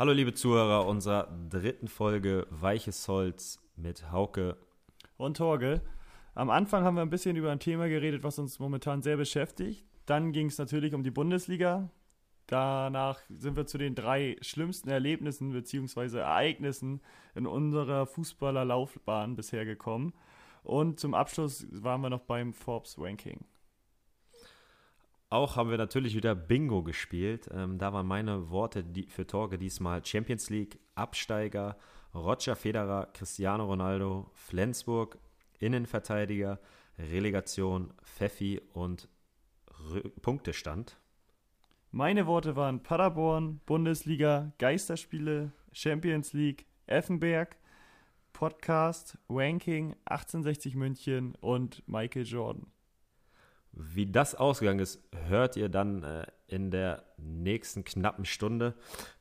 Hallo liebe Zuhörer unserer dritten Folge Weiches Holz mit Hauke und Torge. Am Anfang haben wir ein bisschen über ein Thema geredet, was uns momentan sehr beschäftigt. Dann ging es natürlich um die Bundesliga. Danach sind wir zu den drei schlimmsten Erlebnissen bzw. Ereignissen in unserer Fußballerlaufbahn bisher gekommen. Und zum Abschluss waren wir noch beim Forbes Ranking. Auch haben wir natürlich wieder Bingo gespielt. Ähm, da waren meine Worte die, für Torge diesmal Champions League, Absteiger, Roger Federer, Cristiano Ronaldo, Flensburg, Innenverteidiger, Relegation, Pfeffi und R Punktestand. Meine Worte waren Paderborn, Bundesliga, Geisterspiele, Champions League, Effenberg, Podcast, Ranking, 1860 München und Michael Jordan. Wie das ausgegangen ist, hört ihr dann äh, in der nächsten knappen Stunde.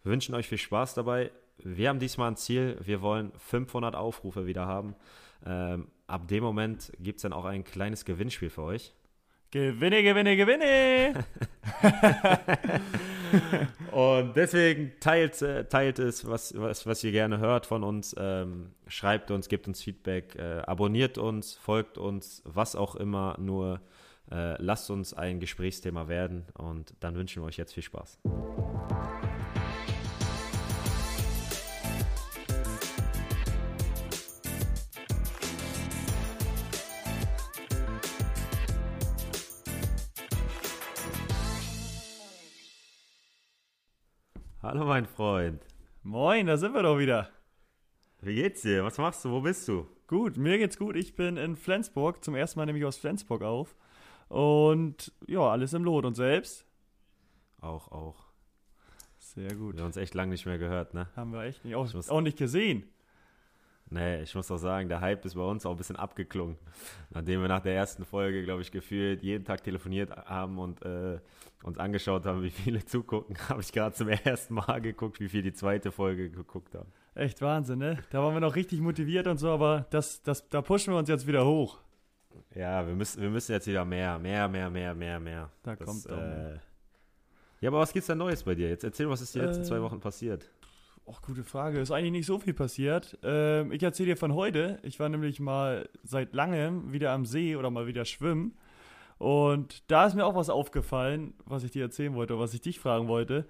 Wir wünschen euch viel Spaß dabei. Wir haben diesmal ein Ziel. Wir wollen 500 Aufrufe wieder haben. Ähm, ab dem Moment gibt es dann auch ein kleines Gewinnspiel für euch. Gewinne, gewinne, gewinne! und deswegen teilt, äh, teilt es, was, was, was ihr gerne hört von uns. Ähm, schreibt uns, gebt uns Feedback, äh, abonniert uns, folgt uns, was auch immer. Nur äh, lasst uns ein Gesprächsthema werden und dann wünschen wir euch jetzt viel Spaß. Hallo mein Freund. Moin, da sind wir doch wieder. Wie geht's dir? Was machst du? Wo bist du? Gut, mir geht's gut. Ich bin in Flensburg. Zum ersten Mal nehme ich aus Flensburg auf. Und ja, alles im Lot. Und selbst? Auch, auch. Sehr gut. Wir haben uns echt lange nicht mehr gehört, ne? Haben wir echt nicht. Auch, auch nicht gesehen. Nee, ich muss auch sagen, der Hype ist bei uns auch ein bisschen abgeklungen. Nachdem wir nach der ersten Folge, glaube ich, gefühlt jeden Tag telefoniert haben und äh, uns angeschaut haben, wie viele zugucken, habe ich gerade zum ersten Mal geguckt, wie viel die zweite Folge geguckt haben. Echt Wahnsinn, ne? Da waren wir noch richtig motiviert und so, aber das, das, da pushen wir uns jetzt wieder hoch. Ja, wir müssen, wir müssen jetzt wieder mehr, mehr, mehr, mehr, mehr, mehr. Da das, kommt äh, Ja, aber was gibt's denn Neues bei dir? Jetzt erzähl, was ist die letzten äh, zwei Wochen passiert? Ach, gute Frage. Ist eigentlich nicht so viel passiert. Ähm, ich erzähle dir von heute. Ich war nämlich mal seit langem wieder am See oder mal wieder schwimmen. Und da ist mir auch was aufgefallen, was ich dir erzählen wollte, was ich dich fragen wollte.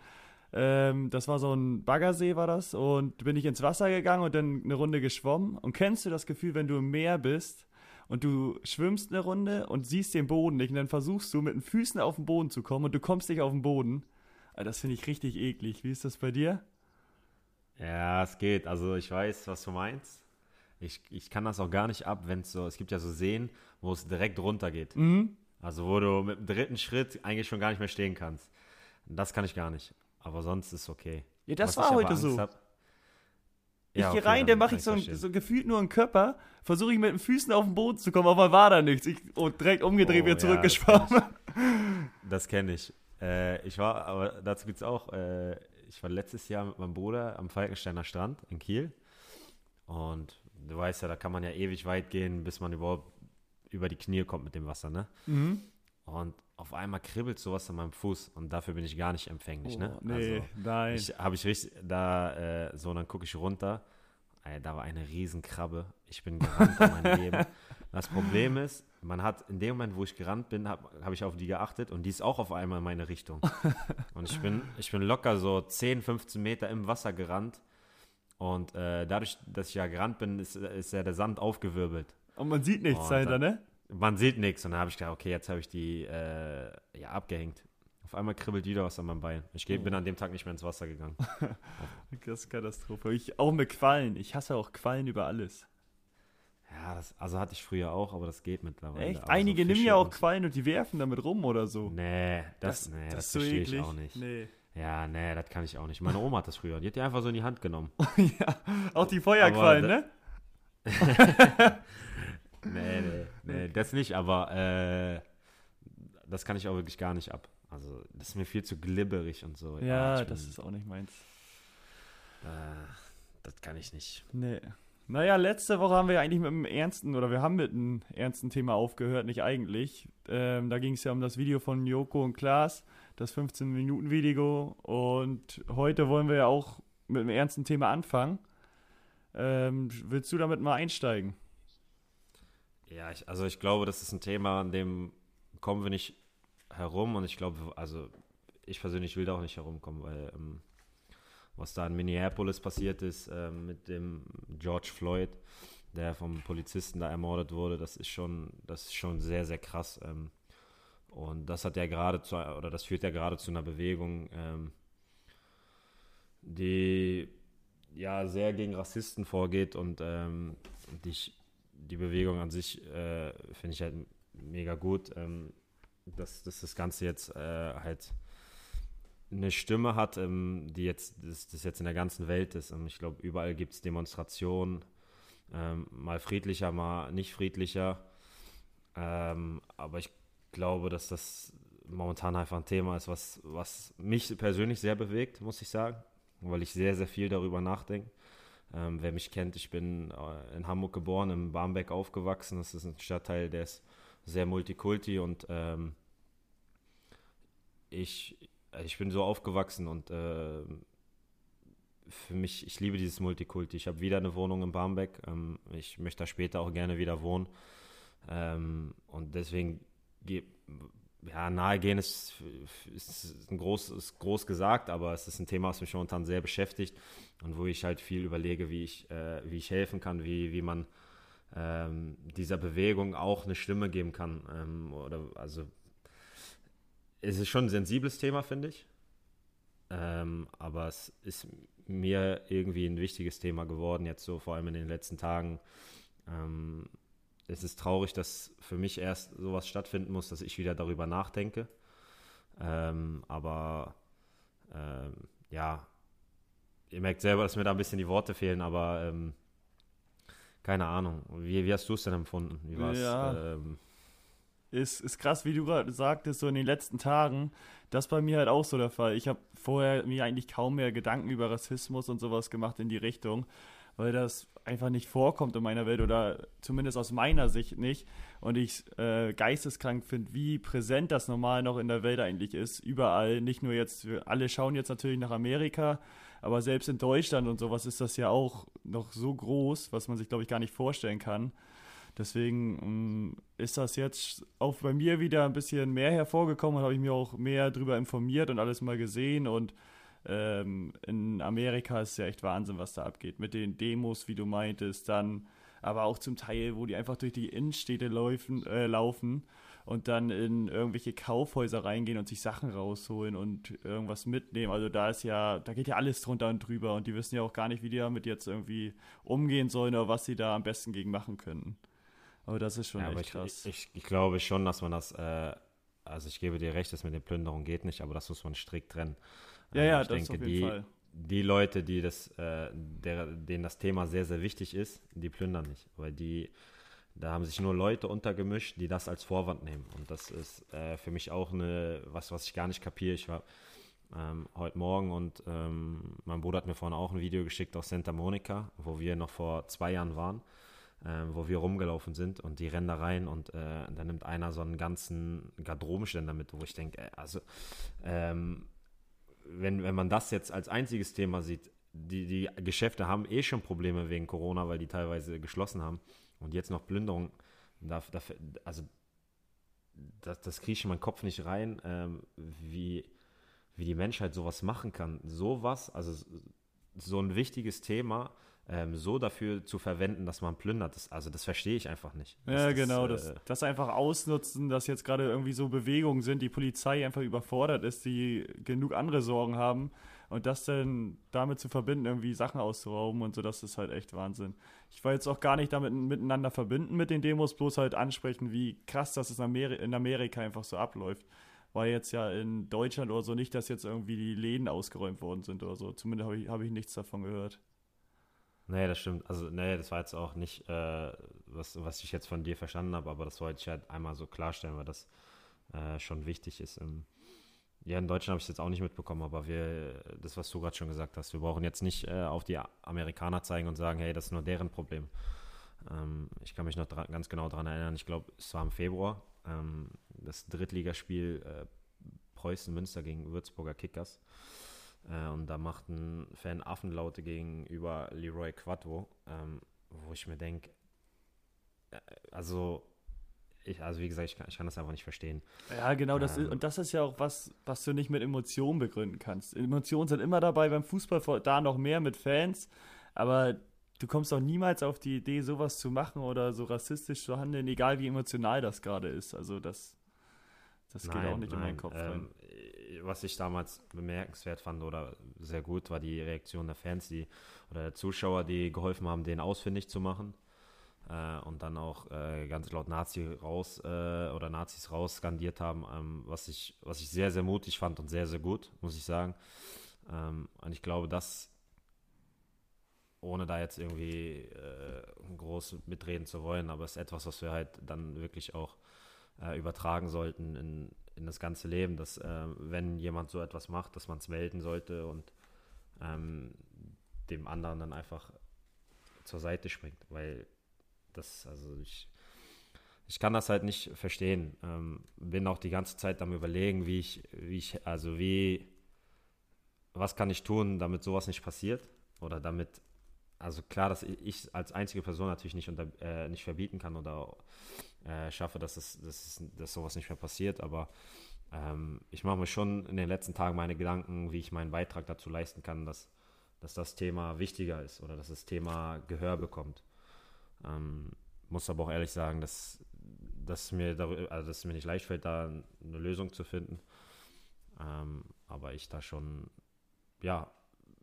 Ähm, das war so ein Baggersee, war das. Und bin ich ins Wasser gegangen und dann eine Runde geschwommen. Und kennst du das Gefühl, wenn du im Meer bist und du schwimmst eine Runde und siehst den Boden nicht und dann versuchst du mit den Füßen auf den Boden zu kommen und du kommst nicht auf den Boden. Das finde ich richtig eklig. Wie ist das bei dir? Ja, es geht. Also ich weiß, was du meinst. Ich, ich kann das auch gar nicht ab, wenn es so, es gibt ja so Seen, wo es direkt runter geht. Mhm. Also wo du mit dem dritten Schritt eigentlich schon gar nicht mehr stehen kannst. Das kann ich gar nicht. Aber sonst ist es okay. Ja, das was war heute so. Hab, ich ja, gehe rein, dann mache ich so, so gefühlt nur einen Körper, versuche ich mit den Füßen auf den Boden zu kommen, aber war da nichts. Ich oh, direkt umgedreht, oh, wieder zurückgeschwommen. das kenne ich. Äh, ich war, aber dazu gibt es auch, äh, ich war letztes Jahr mit meinem Bruder am Falkensteiner Strand in Kiel. Und du weißt ja, da kann man ja ewig weit gehen, bis man überhaupt über die Knie kommt mit dem Wasser, ne? Mhm. Und auf einmal kribbelt sowas an meinem Fuß und dafür bin ich gar nicht empfänglich, ne? oh, ne? Nee, also, nein. Ich, Habe ich richtig, da, äh, so, dann gucke ich runter. Ey, da war eine Riesenkrabbe. Ich bin gerannt um mein Leben. Das Problem ist, man hat in dem Moment, wo ich gerannt bin, habe hab ich auf die geachtet und die ist auch auf einmal in meine Richtung. und ich bin, ich bin locker so 10, 15 Meter im Wasser gerannt. Und äh, dadurch, dass ich ja gerannt bin, ist, ist ja der Sand aufgewirbelt. Und man sieht nichts dahinter, ne? Man sieht nichts. Und dann habe ich gedacht, okay, jetzt habe ich die äh, ja, abgehängt. Auf einmal kribbelt wieder was an meinem Bein. Ich geh, bin an dem Tag nicht mehr ins Wasser gegangen. das ist Katastrophe. Ich, auch mit Quallen. Ich hasse auch Quallen über alles. Ja, das, also hatte ich früher auch, aber das geht mittlerweile. Echt? Aber Einige so nehmen ja auch Quallen und die werfen damit rum oder so. Nee, das, das, nee, das, das verstehe so ich auch nicht. Nee. Ja, nee, das kann ich auch nicht. Meine Oma hat das früher. Die hat die einfach so in die Hand genommen. ja, auch die Feuerquallen, ne? nee, nee, nee, das nicht, aber äh, das kann ich auch wirklich gar nicht ab. Also, das ist mir viel zu glibberig und so. Ja, ja das bin, ist auch nicht meins. Äh, das kann ich nicht. Nee. Naja, letzte Woche haben wir ja eigentlich mit einem ernsten, oder wir haben mit einem ernsten Thema aufgehört, nicht eigentlich. Ähm, da ging es ja um das Video von Joko und Klaas, das 15-Minuten-Video. Und heute wollen wir ja auch mit einem ernsten Thema anfangen. Ähm, willst du damit mal einsteigen? Ja, ich, also ich glaube, das ist ein Thema, an dem kommen wir nicht herum und ich glaube, also ich persönlich will da auch nicht herumkommen, weil ähm, was da in Minneapolis passiert ist ähm, mit dem George Floyd, der vom Polizisten da ermordet wurde, das ist schon, das ist schon sehr, sehr krass. Ähm, und das hat ja gerade zu, oder das führt ja gerade zu einer Bewegung, ähm, die ja sehr gegen Rassisten vorgeht und ähm, die, Bewegung an sich äh, finde ich halt mega gut, ähm, dass, dass das Ganze jetzt äh, halt eine Stimme hat, ähm, die jetzt, das, das jetzt in der ganzen Welt ist. Und ich glaube, überall gibt es Demonstrationen, ähm, mal friedlicher, mal nicht friedlicher. Ähm, aber ich glaube, dass das momentan einfach ein Thema ist, was, was mich persönlich sehr bewegt, muss ich sagen, weil ich sehr, sehr viel darüber nachdenke. Ähm, wer mich kennt, ich bin äh, in Hamburg geboren, im Barmbek aufgewachsen. Das ist ein Stadtteil, der ist sehr multikulti und ähm, ich, ich bin so aufgewachsen und äh, für mich, ich liebe dieses Multikulti. Ich habe wieder eine Wohnung in Barmbek. Ähm, ich möchte da später auch gerne wieder wohnen. Ähm, und deswegen ja, nahegehen ist, ist, ein groß, ist groß gesagt, aber es ist ein Thema, was mich momentan sehr beschäftigt und wo ich halt viel überlege, wie ich, äh, wie ich helfen kann, wie, wie man ähm, dieser Bewegung auch eine Stimme geben kann. Ähm, oder also es ist schon ein sensibles Thema, finde ich. Ähm, aber es ist mir irgendwie ein wichtiges Thema geworden, jetzt so vor allem in den letzten Tagen. Ähm, es ist traurig, dass für mich erst sowas stattfinden muss, dass ich wieder darüber nachdenke. Ähm, aber ähm, ja, ihr merkt selber, dass mir da ein bisschen die Worte fehlen, aber ähm, keine Ahnung. Wie, wie hast du es denn empfunden? Wie war's, ja. Ähm, ist, ist krass, wie du gerade sagtest, so in den letzten Tagen. Das bei mir halt auch so der Fall. Ich habe vorher mir eigentlich kaum mehr Gedanken über Rassismus und sowas gemacht in die Richtung weil das einfach nicht vorkommt in meiner Welt oder zumindest aus meiner Sicht nicht. Und ich äh, geisteskrank finde, wie präsent das normal noch in der Welt eigentlich ist. Überall, nicht nur jetzt, alle schauen jetzt natürlich nach Amerika, aber selbst in Deutschland und sowas ist das ja auch noch so groß, was man sich, glaube ich, gar nicht vorstellen kann. Deswegen mh, mm, ist das jetzt auch bei mir wieder ein bisschen mehr hervorgekommen und habe ich mir auch mehr darüber informiert und alles mal gesehen und ähm, in Amerika ist ja echt Wahnsinn, was da abgeht. Mit den Demos, wie du meintest, dann aber auch zum Teil, wo die einfach durch die Innenstädte laufen, äh, laufen und dann in irgendwelche Kaufhäuser reingehen und sich Sachen rausholen und irgendwas mitnehmen. Also da ist ja, da geht ja alles drunter und drüber und die wissen ja auch gar nicht, wie die damit jetzt irgendwie umgehen sollen oder was sie da am besten gegen machen könnten. Aber das ist schon ja, echt ich, krass. Ich, ich, glaube schon, dass man das, äh, also ich gebe dir recht, das mit den Plünderungen geht nicht, aber das muss man strikt trennen. Ja, ja, ich das denke, auf jeden die, Fall. Die Leute, die das, äh, der, denen das Thema sehr, sehr wichtig ist, die plündern nicht. Weil die, da haben sich nur Leute untergemischt, die das als Vorwand nehmen. Und das ist äh, für mich auch eine, was, was ich gar nicht kapiere. Ich war ähm, heute Morgen und ähm, mein Bruder hat mir vorhin auch ein Video geschickt aus Santa Monica, wo wir noch vor zwei Jahren waren. Ähm, wo wir rumgelaufen sind und die rennen da rein und äh, dann nimmt einer so einen ganzen Garderobenständer mit, wo ich denke, äh, also ähm, wenn, wenn man das jetzt als einziges Thema sieht, die, die Geschäfte haben eh schon Probleme wegen Corona, weil die teilweise geschlossen haben. Und jetzt noch Plünderung, da, da, also das, das kriege ich in meinen Kopf nicht rein, ähm, wie, wie die Menschheit sowas machen kann. Sowas, also so ein wichtiges Thema, ähm, so dafür zu verwenden, dass man plündert. Das, also das verstehe ich einfach nicht. Ja, das, genau. Das, äh, das einfach ausnutzen, dass jetzt gerade irgendwie so Bewegungen sind, die Polizei einfach überfordert ist, die genug andere Sorgen haben. Und das dann damit zu verbinden, irgendwie Sachen auszurauben und so, das ist halt echt Wahnsinn. Ich war jetzt auch gar nicht damit miteinander verbinden mit den Demos, bloß halt ansprechen, wie krass das in, Ameri in Amerika einfach so abläuft. War jetzt ja in Deutschland oder so nicht, dass jetzt irgendwie die Läden ausgeräumt worden sind oder so. Zumindest habe ich, hab ich nichts davon gehört. Nee, das stimmt. Also, nee, das war jetzt auch nicht, äh, was, was ich jetzt von dir verstanden habe, aber das wollte ich halt einmal so klarstellen, weil das äh, schon wichtig ist. Im, ja, in Deutschland habe ich es jetzt auch nicht mitbekommen, aber wir, das, was du gerade schon gesagt hast, wir brauchen jetzt nicht äh, auf die Amerikaner zeigen und sagen, hey, das ist nur deren Problem. Ähm, ich kann mich noch ganz genau daran erinnern, ich glaube, es war im Februar, ähm, das Drittligaspiel äh, Preußen-Münster gegen Würzburger Kickers. Äh, und da macht ein Fan Affenlaute gegenüber Leroy Quattro, ähm, wo ich mir denke, äh, also ich, also wie gesagt, ich kann, ich kann, das einfach nicht verstehen. Ja, genau, das ähm, ist, und das ist ja auch was, was du nicht mit Emotionen begründen kannst. Emotionen sind immer dabei beim Fußball, da noch mehr mit Fans, aber du kommst doch niemals auf die Idee, sowas zu machen oder so rassistisch zu handeln, egal wie emotional das gerade ist. Also das, das nein, geht auch nicht nein, in meinen Kopf ähm, rein. Was ich damals bemerkenswert fand oder sehr gut, war die Reaktion der Fans, die oder der Zuschauer, die geholfen haben, den ausfindig zu machen äh, und dann auch äh, ganz laut Nazi raus äh, oder Nazis raus skandiert haben, ähm, was ich was ich sehr sehr mutig fand und sehr sehr gut, muss ich sagen. Ähm, und ich glaube, das ohne da jetzt irgendwie äh, groß mitreden zu wollen, aber es ist etwas, was wir halt dann wirklich auch äh, übertragen sollten in, in das ganze Leben, dass äh, wenn jemand so etwas macht, dass man es melden sollte und ähm, dem anderen dann einfach zur Seite springt, weil das, also ich, ich kann das halt nicht verstehen. Ähm, bin auch die ganze Zeit am überlegen, wie ich, wie ich, also wie, was kann ich tun, damit sowas nicht passiert oder damit also klar, dass ich als einzige Person natürlich nicht, unter, äh, nicht verbieten kann oder äh, schaffe, dass, es, dass, es, dass sowas nicht mehr passiert, aber ähm, ich mache mir schon in den letzten Tagen meine Gedanken, wie ich meinen Beitrag dazu leisten kann, dass, dass das Thema wichtiger ist oder dass das Thema Gehör bekommt. Ähm, muss aber auch ehrlich sagen, dass, dass, mir darüber, also dass es mir nicht leicht fällt, da eine Lösung zu finden. Ähm, aber ich da schon ja,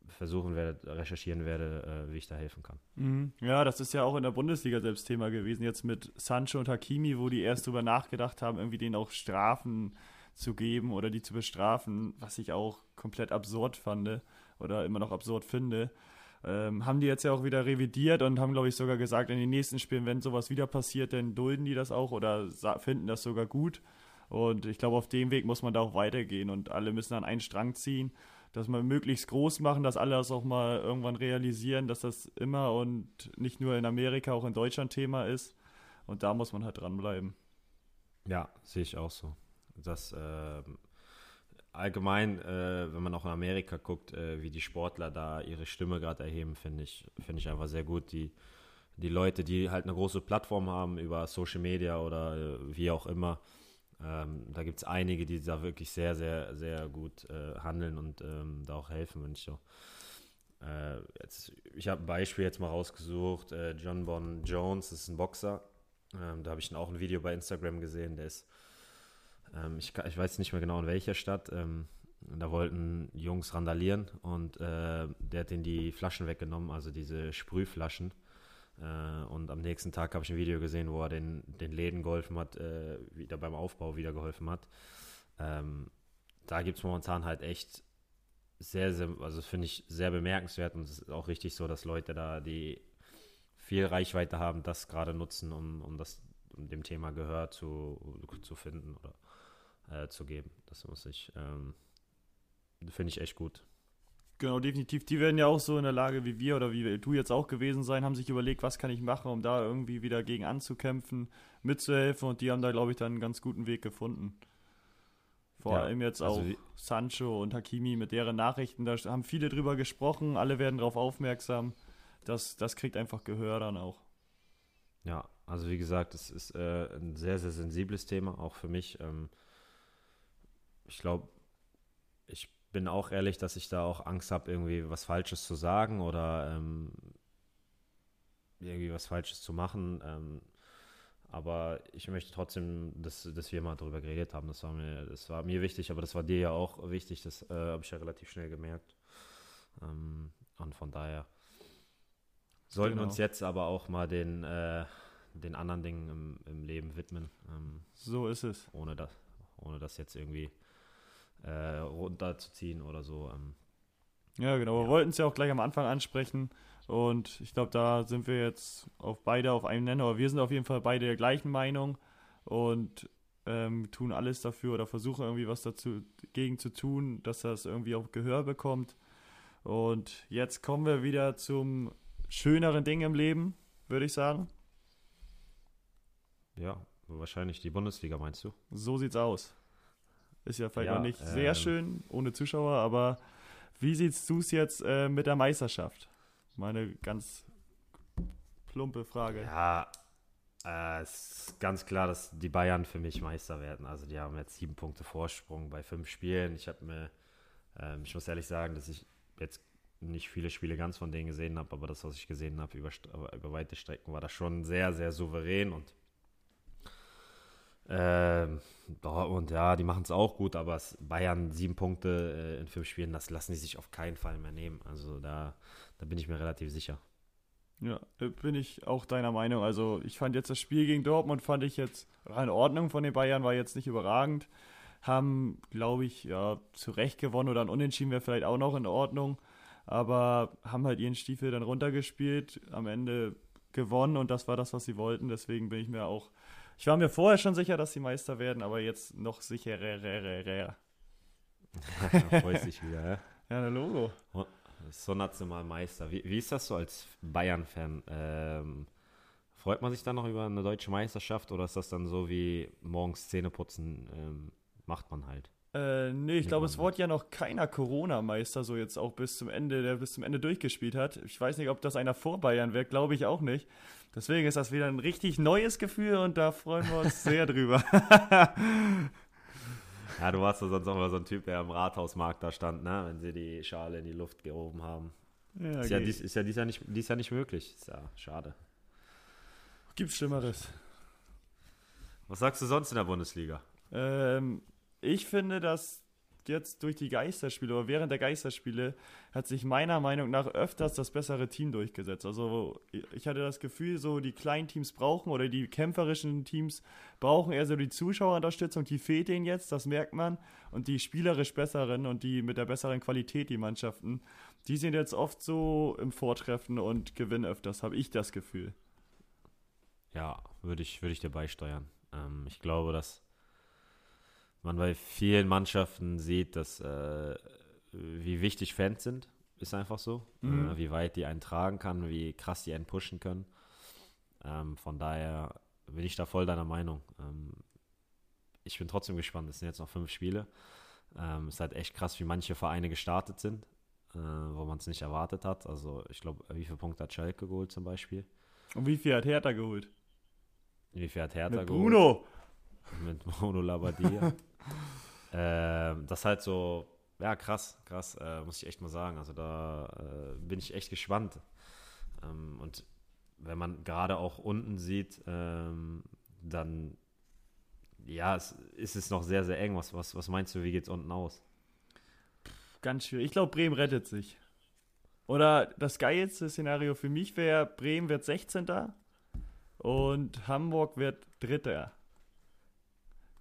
versuchen werde, recherchieren werde, äh, wie ich da helfen kann. Mhm. Ja, das ist ja auch in der Bundesliga selbst Thema gewesen, jetzt mit Sancho und Hakimi, wo die erst darüber nachgedacht haben, irgendwie denen auch Strafen zu geben oder die zu bestrafen, was ich auch komplett absurd fand oder immer noch absurd finde. Ähm, haben die jetzt ja auch wieder revidiert und haben, glaube ich, sogar gesagt, in den nächsten Spielen, wenn sowas wieder passiert, dann dulden die das auch oder finden das sogar gut. Und ich glaube, auf dem Weg muss man da auch weitergehen und alle müssen an einen Strang ziehen dass wir möglichst groß machen, dass alle das auch mal irgendwann realisieren, dass das immer und nicht nur in Amerika, auch in Deutschland Thema ist. Und da muss man halt dranbleiben. Ja, sehe ich auch so. Das äh, allgemein, äh, wenn man auch in Amerika guckt, äh, wie die Sportler da ihre Stimme gerade erheben, finde ich, finde ich einfach sehr gut. Die, die Leute, die halt eine große Plattform haben über Social Media oder äh, wie auch immer, ähm, da gibt es einige, die da wirklich sehr, sehr, sehr gut äh, handeln und ähm, da auch helfen, wenn ich so. Äh, jetzt, ich habe ein Beispiel jetzt mal rausgesucht. Äh, John Bon Jones ist ein Boxer. Ähm, da habe ich auch ein Video bei Instagram gesehen. Der ist, ähm, ich, ich, weiß nicht mehr genau in welcher Stadt. Ähm, da wollten Jungs randalieren und äh, der hat ihnen die Flaschen weggenommen, also diese Sprühflaschen. Äh, und am nächsten Tag habe ich ein Video gesehen, wo er den, den Läden geholfen hat, äh, wieder beim Aufbau wieder geholfen hat. Ähm, da gibt es momentan halt echt sehr, sehr, also finde ich sehr bemerkenswert und es ist auch richtig so, dass Leute da, die viel Reichweite haben, das gerade nutzen, um, um das um dem Thema Gehör zu, zu finden oder äh, zu geben. Das muss ich, ähm, finde ich echt gut. Genau, definitiv. Die werden ja auch so in der Lage wie wir oder wie du jetzt auch gewesen sein, haben sich überlegt, was kann ich machen, um da irgendwie wieder gegen anzukämpfen, mitzuhelfen und die haben da, glaube ich, dann einen ganz guten Weg gefunden. Vor ja, allem jetzt also auch Sancho und Hakimi mit deren Nachrichten, da haben viele drüber gesprochen, alle werden darauf aufmerksam. Das, das kriegt einfach Gehör dann auch. Ja, also wie gesagt, es ist äh, ein sehr, sehr sensibles Thema, auch für mich. Ähm, ich glaube, ich bin auch ehrlich, dass ich da auch Angst habe, irgendwie was Falsches zu sagen oder ähm, irgendwie was Falsches zu machen. Ähm, aber ich möchte trotzdem, dass, dass wir mal darüber geredet haben. Das war, mir, das war mir wichtig, aber das war dir ja auch wichtig. Das äh, habe ich ja relativ schnell gemerkt. Ähm, und von daher sollten genau. uns jetzt aber auch mal den, äh, den anderen Dingen im, im Leben widmen. Ähm, so ist es. Ohne das, ohne das jetzt irgendwie äh, runterzuziehen oder so. Ähm, ja, genau. Wir wollten es ja auch gleich am Anfang ansprechen. Und ich glaube, da sind wir jetzt auf beide auf einem Nenner. Aber wir sind auf jeden Fall beide der gleichen Meinung und ähm, tun alles dafür oder versuchen irgendwie was dazu gegen zu tun, dass das irgendwie auch Gehör bekommt. Und jetzt kommen wir wieder zum schöneren Ding im Leben, würde ich sagen. Ja, wahrscheinlich die Bundesliga, meinst du? So sieht's aus. Ist ja vielleicht ja, noch nicht ähm, sehr schön ohne Zuschauer, aber Wie siehst du es jetzt äh, mit der Meisterschaft? Meine ganz plumpe Frage. Ja, äh, es ist ganz klar, dass die Bayern für mich Meister werden. Also die haben jetzt sieben Punkte Vorsprung bei fünf Spielen. Ich habe mir, ähm, ich muss ehrlich sagen, dass ich jetzt nicht viele Spiele ganz von denen gesehen habe, aber das, was ich gesehen habe über, über weite Strecken, war das schon sehr, sehr souverän und ähm, und ja, die machen es auch gut, aber Bayern sieben Punkte äh, in fünf Spielen, das lassen die sich auf keinen Fall mehr nehmen. Also da, da bin ich mir relativ sicher. Ja, bin ich auch deiner Meinung. Also ich fand jetzt das Spiel gegen Dortmund fand ich jetzt in Ordnung von den Bayern, war jetzt nicht überragend. Haben, glaube ich, ja, zu Recht gewonnen oder ein Unentschieden wäre vielleicht auch noch in Ordnung. Aber haben halt ihren Stiefel dann runtergespielt, am Ende gewonnen und das war das, was sie wollten. Deswegen bin ich mir auch, ich war mir vorher schon sicher, dass sie Meister werden, aber jetzt noch sicherer. Freut sich wieder, ja? Ja, der Logo. So national Meister. Wie, wie ist das so als Bayern-Fan? Ähm, freut man sich dann noch über eine deutsche Meisterschaft oder ist das dann so wie morgens Zähneputzen ähm, macht man halt? Äh, nee, ich glaube, es wurde ja noch keiner Corona-Meister, so jetzt auch bis zum Ende, der bis zum Ende durchgespielt hat. Ich weiß nicht, ob das einer vor Bayern wird, glaube ich auch nicht. Deswegen ist das wieder ein richtig neues Gefühl und da freuen wir uns sehr drüber. Ja, du warst doch sonst auch mal so ein Typ, der am Rathausmarkt da stand, ne? wenn sie die Schale in die Luft gehoben haben. Ja, ist, ja dies, ist ja dies Jahr nicht, dies Jahr nicht möglich. Ist ja schade. Gibt's Schlimmeres. Was sagst du sonst in der Bundesliga? Ähm, ich finde, dass jetzt durch die Geisterspiele oder während der Geisterspiele hat sich meiner Meinung nach öfters das bessere Team durchgesetzt. Also ich hatte das Gefühl, so die kleinen Teams brauchen oder die kämpferischen Teams brauchen eher so die Zuschauerunterstützung, die fehlt denen jetzt, das merkt man. Und die spielerisch besseren und die mit der besseren Qualität, die Mannschaften, die sind jetzt oft so im Vortreffen und gewinnen öfters, habe ich das Gefühl. Ja, würde ich, würd ich dir beisteuern. Ähm, ich glaube, dass man bei vielen Mannschaften sieht, dass äh, wie wichtig Fans sind, ist einfach so. Mhm. Äh, wie weit die einen tragen kann, wie krass die einen pushen können. Ähm, von daher bin ich da voll deiner Meinung. Ähm, ich bin trotzdem gespannt. Es sind jetzt noch fünf Spiele. Ähm, es ist halt echt krass, wie manche Vereine gestartet sind, äh, wo man es nicht erwartet hat. Also ich glaube, wie viele Punkte hat Schalke geholt zum Beispiel? Und wie viel hat Hertha geholt? Wie viel hat Hertha Mit geholt? Bruno! Mit Bruno Labbadia. äh, das ist halt so, ja, krass, krass, äh, muss ich echt mal sagen. Also da äh, bin ich echt gespannt. Ähm, und wenn man gerade auch unten sieht, ähm, dann ja, es ist es noch sehr, sehr eng. Was, was, was meinst du, wie geht es unten aus? Ganz schwierig. Ich glaube, Bremen rettet sich. Oder das geilste Szenario für mich wäre, Bremen wird 16. und Hamburg wird Dritter.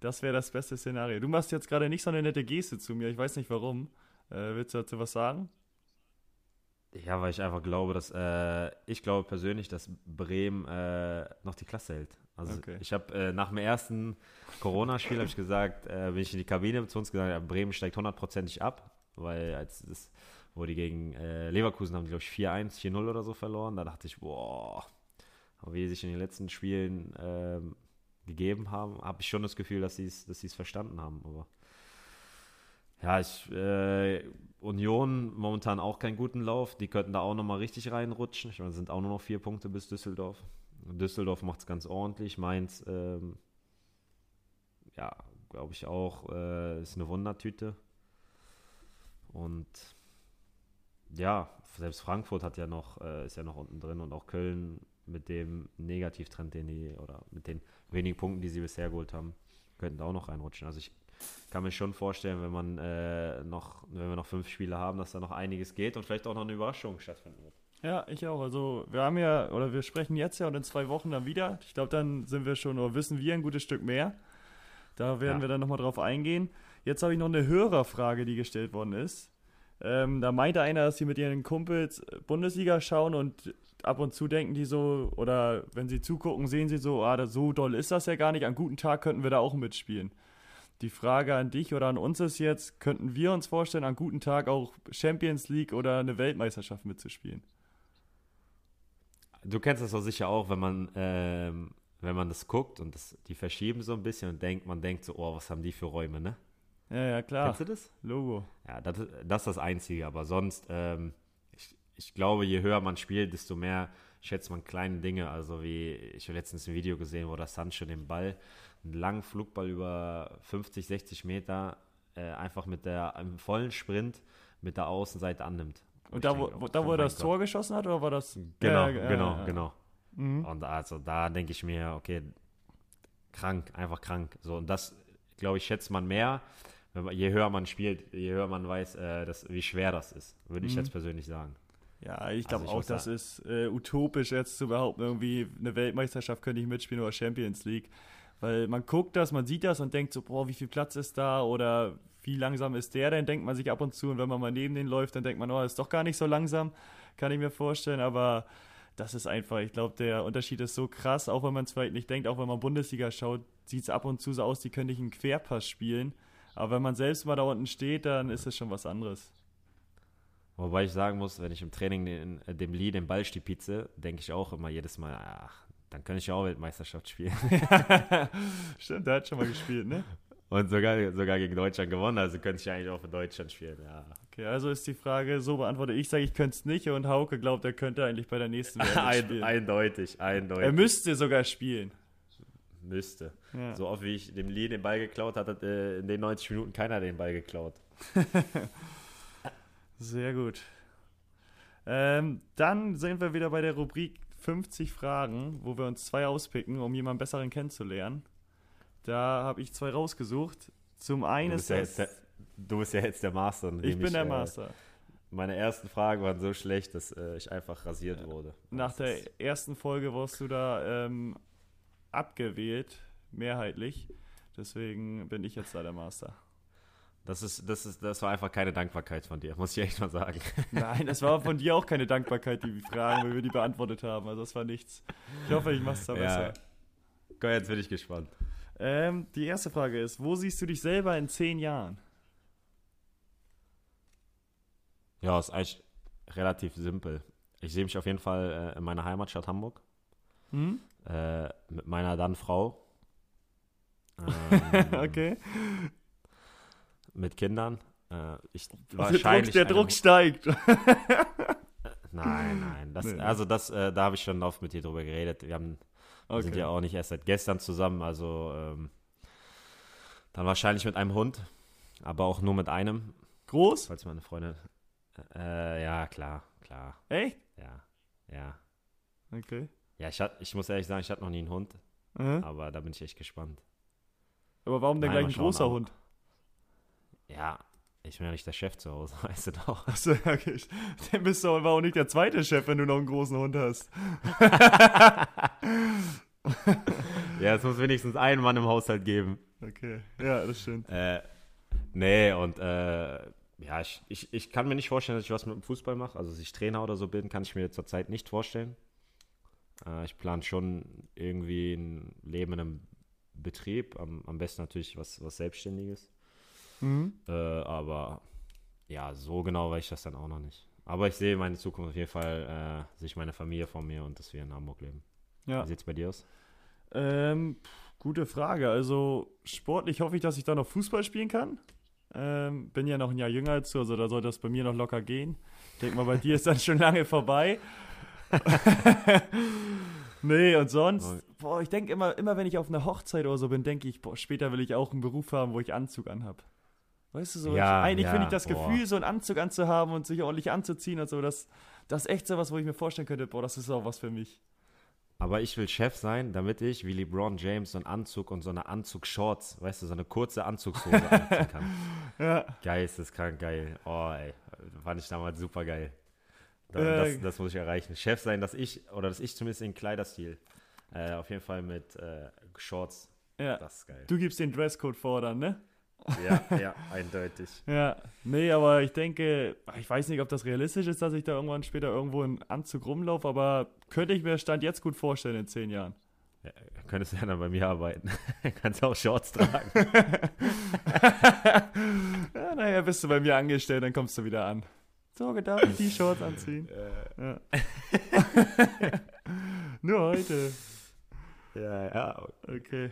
Das wäre das beste Szenario. Du machst jetzt gerade nicht so eine nette Geste zu mir. Ich weiß nicht warum. Äh, willst du dazu was sagen? Ja, weil ich einfach glaube, dass äh, ich glaube persönlich, dass Bremen äh, noch die Klasse hält. Also okay. ich habe äh, nach dem ersten Corona-Spiel habe ich gesagt, äh, bin ich in die Kabine zu uns gesagt, ja, Bremen steigt hundertprozentig ab, weil als das, wo die gegen äh, Leverkusen haben, die glaube ich 4-1, 4-0 oder so verloren, da dachte ich, boah, wie sich in den letzten Spielen ähm, gegeben haben, habe ich schon das Gefühl, dass sie es dass verstanden haben. Aber ja, ich, äh, Union momentan auch keinen guten Lauf. Die könnten da auch nochmal richtig reinrutschen. Ich meine, es sind auch nur noch vier Punkte bis Düsseldorf. Düsseldorf macht es ganz ordentlich. Mainz, ähm, ja, glaube ich auch, äh, ist eine Wundertüte. Und ja, selbst Frankfurt hat ja noch, äh, ist ja noch unten drin und auch Köln mit dem Negativtrend, den die, oder mit den wenigen Punkten, die sie bisher geholt haben, könnten auch noch reinrutschen. Also ich kann mir schon vorstellen, wenn man äh, noch, wenn wir noch fünf Spiele haben, dass da noch einiges geht und vielleicht auch noch eine Überraschung stattfinden wird. Ja, ich auch. Also wir haben ja, oder wir sprechen jetzt ja und in zwei Wochen dann wieder. Ich glaube, dann sind wir schon, oder wissen wir ein gutes Stück mehr. Da werden ja. wir dann nochmal drauf eingehen. Jetzt habe ich noch eine Hörerfrage, die gestellt worden ist. Ähm, da meinte einer, dass sie mit ihren Kumpels Bundesliga schauen und ab und zu denken die so, oder wenn sie zugucken, sehen sie so, ah, so doll ist das ja gar nicht. An guten Tag könnten wir da auch mitspielen. Die Frage an dich oder an uns ist jetzt, könnten wir uns vorstellen, an guten Tag auch Champions League oder eine Weltmeisterschaft mitzuspielen? Du kennst das doch sicher auch, wenn man, ähm, wenn man das guckt und das, die verschieben so ein bisschen und denkt, man denkt so, oh, was haben die für Räume, ne? Ja, ja, klar. Kennst du das? Logo. Ja, das, das ist das Einzige. Aber sonst, ähm, ich, ich glaube, je höher man spielt, desto mehr schätzt man kleine Dinge. Also wie, ich habe letztens ein Video gesehen, wo der Sancho den Ball, einen langen Flugball über 50, 60 Meter, äh, einfach mit der, im vollen Sprint mit der Außenseite annimmt. Und da, wo, wo, da, wo er das Tor geschossen hat, oder war das? Genau, ja, genau, ja. genau. Mhm. Und also da denke ich mir, okay, krank, einfach krank. So, und das, glaube ich, schätzt man mehr, man, je höher man spielt, je höher man weiß, äh, das, wie schwer das ist, würde ich mhm. jetzt persönlich sagen. Ja, ich glaube also auch, das ist äh, utopisch jetzt zu behaupten, irgendwie eine Weltmeisterschaft könnte ich mitspielen oder Champions League. Weil man guckt das, man sieht das und denkt so, boah, wie viel Platz ist da oder wie langsam ist der denn, denkt man sich ab und zu. Und wenn man mal neben den läuft, dann denkt man, oh, ist doch gar nicht so langsam, kann ich mir vorstellen. Aber das ist einfach, ich glaube, der Unterschied ist so krass, auch wenn man es vielleicht nicht denkt, auch wenn man Bundesliga schaut, sieht es ab und zu so aus, die können nicht einen Querpass spielen. Aber wenn man selbst mal da unten steht, dann ist es schon was anderes. Wobei ich sagen muss, wenn ich im Training den, äh, dem Lee den Ball stipitze, denke ich auch immer jedes Mal, ach, dann könnte ich ja auch Weltmeisterschaft spielen. Stimmt, der hat schon mal gespielt, ne? Und sogar, sogar gegen Deutschland gewonnen, also könnte ich ja eigentlich auch für Deutschland spielen, ja. Okay, also ist die Frage, so beantwortet ich, sage ich könnte es nicht und Hauke glaubt, er könnte eigentlich bei der nächsten Welt spielen. eindeutig, eindeutig. Er müsste sogar spielen. Müsste. Ja. So oft wie ich dem Lee den Ball geklaut hat, hat äh, in den 90 Minuten keiner den Ball geklaut. Sehr gut. Ähm, dann sind wir wieder bei der Rubrik 50 Fragen, wo wir uns zwei auspicken, um jemanden besseren kennenzulernen. Da habe ich zwei rausgesucht. Zum einen ist. Ja du bist ja jetzt der Master. Ich bin der äh, Master. Meine ersten Fragen waren so schlecht, dass äh, ich einfach rasiert ja. wurde. Nach das der ersten Folge wirst du da ähm, abgewählt, mehrheitlich. Deswegen bin ich jetzt da der Master. Das, ist, das, ist, das war einfach keine Dankbarkeit von dir, muss ich echt mal sagen. Nein, das war von dir auch keine Dankbarkeit, die Fragen, weil wir die beantwortet haben. Also das war nichts. Ich hoffe, ich mache es da ja. besser. Komm, jetzt bin ich gespannt. Ähm, die erste Frage ist, wo siehst du dich selber in zehn Jahren? Ja, ist eigentlich relativ simpel. Ich sehe mich auf jeden Fall äh, in meiner Heimatstadt Hamburg. Hm? Äh, mit meiner dann Frau. Ähm, okay. Mit Kindern. Äh, ich, wahrscheinlich der Druck, der Druck steigt. nein, nein. Das, nee. Also das, äh, da habe ich schon oft mit dir drüber geredet. Wir, haben, wir sind ja auch nicht erst seit gestern zusammen. Also ähm, dann wahrscheinlich mit einem Hund, aber auch nur mit einem. Groß? Falls meine Freundin. Äh, ja, klar, klar. Echt? Ja, ja. Okay. Ja, ich, hat, ich muss ehrlich sagen, ich hatte noch nie einen Hund. Mhm. Aber da bin ich echt gespannt. Aber warum denn gleich ein großer auch. Ja, ich bin ja nicht der Chef zu Hause, weißt du doch. Achso, okay. Dann bist du aber auch nicht der zweite Chef, wenn du noch einen großen Hund hast. ja, es muss wenigstens einen Mann im Haushalt geben. Okay, ja, das stimmt. Äh, nee, und äh, ja, ich, ich, ich kann mir nicht vorstellen, dass ich was mit dem Fußball mache. Also, dass ich Trainer oder so bin, kann ich mir zurzeit nicht vorstellen. Äh, ich plane schon irgendwie ein Leben in einem Betrieb, am, am besten natürlich was, was Selbstständiges. Mhm. Äh, aber ja, so genau weiß ich das dann auch noch nicht. Aber ich sehe meine Zukunft auf jeden Fall, äh, sich meine Familie vor mir und dass wir in Hamburg leben. Ja. Wie sieht es bei dir aus? Ähm, gute Frage. Also sportlich hoffe ich, dass ich da noch Fußball spielen kann. Ähm, bin ja noch ein Jahr jünger als du, also da soll das bei mir noch locker gehen. Ich denke mal, bei dir ist dann schon lange vorbei. nee, und sonst, boah, ich denke immer, immer wenn ich auf einer Hochzeit oder so bin, denke ich, boah, später will ich auch einen Beruf haben, wo ich Anzug anhab. Weißt du, so, ja, ich, eigentlich ja, finde ich das boah. Gefühl, so einen Anzug anzuhaben und sich ordentlich anzuziehen und so, das, das ist echt so was, wo ich mir vorstellen könnte, boah, das ist auch was für mich. Aber ich will Chef sein, damit ich wie LeBron James so einen Anzug und so eine Anzugshorts, weißt du, so eine kurze Anzugshose anziehen kann. ja. Geisteskrank geil. Oh, ey. Fand ich damals super geil. Das, äh, das, muss ich erreichen. Chef sein, dass ich, oder dass ich zumindest den Kleiderstil, äh, auf jeden Fall mit äh, Shorts. Ja. Das ist geil. Du gibst den Dresscode vor dann, ne? Ja, ja, eindeutig. Ja, nee, aber ich denke, ich weiß nicht, ob das realistisch ist, dass ich da irgendwann später irgendwo in Anzug rumlaufe, aber könnte ich mir Stand jetzt gut vorstellen in zehn Jahren. Ja, könntest du ja dann bei mir arbeiten. Kannst auch Shorts tragen. ja, naja, bist du bei mir angestellt, dann kommst du wieder an. So, darf ich die Shorts anziehen? Ja. Nur heute. Ja, ja. Okay.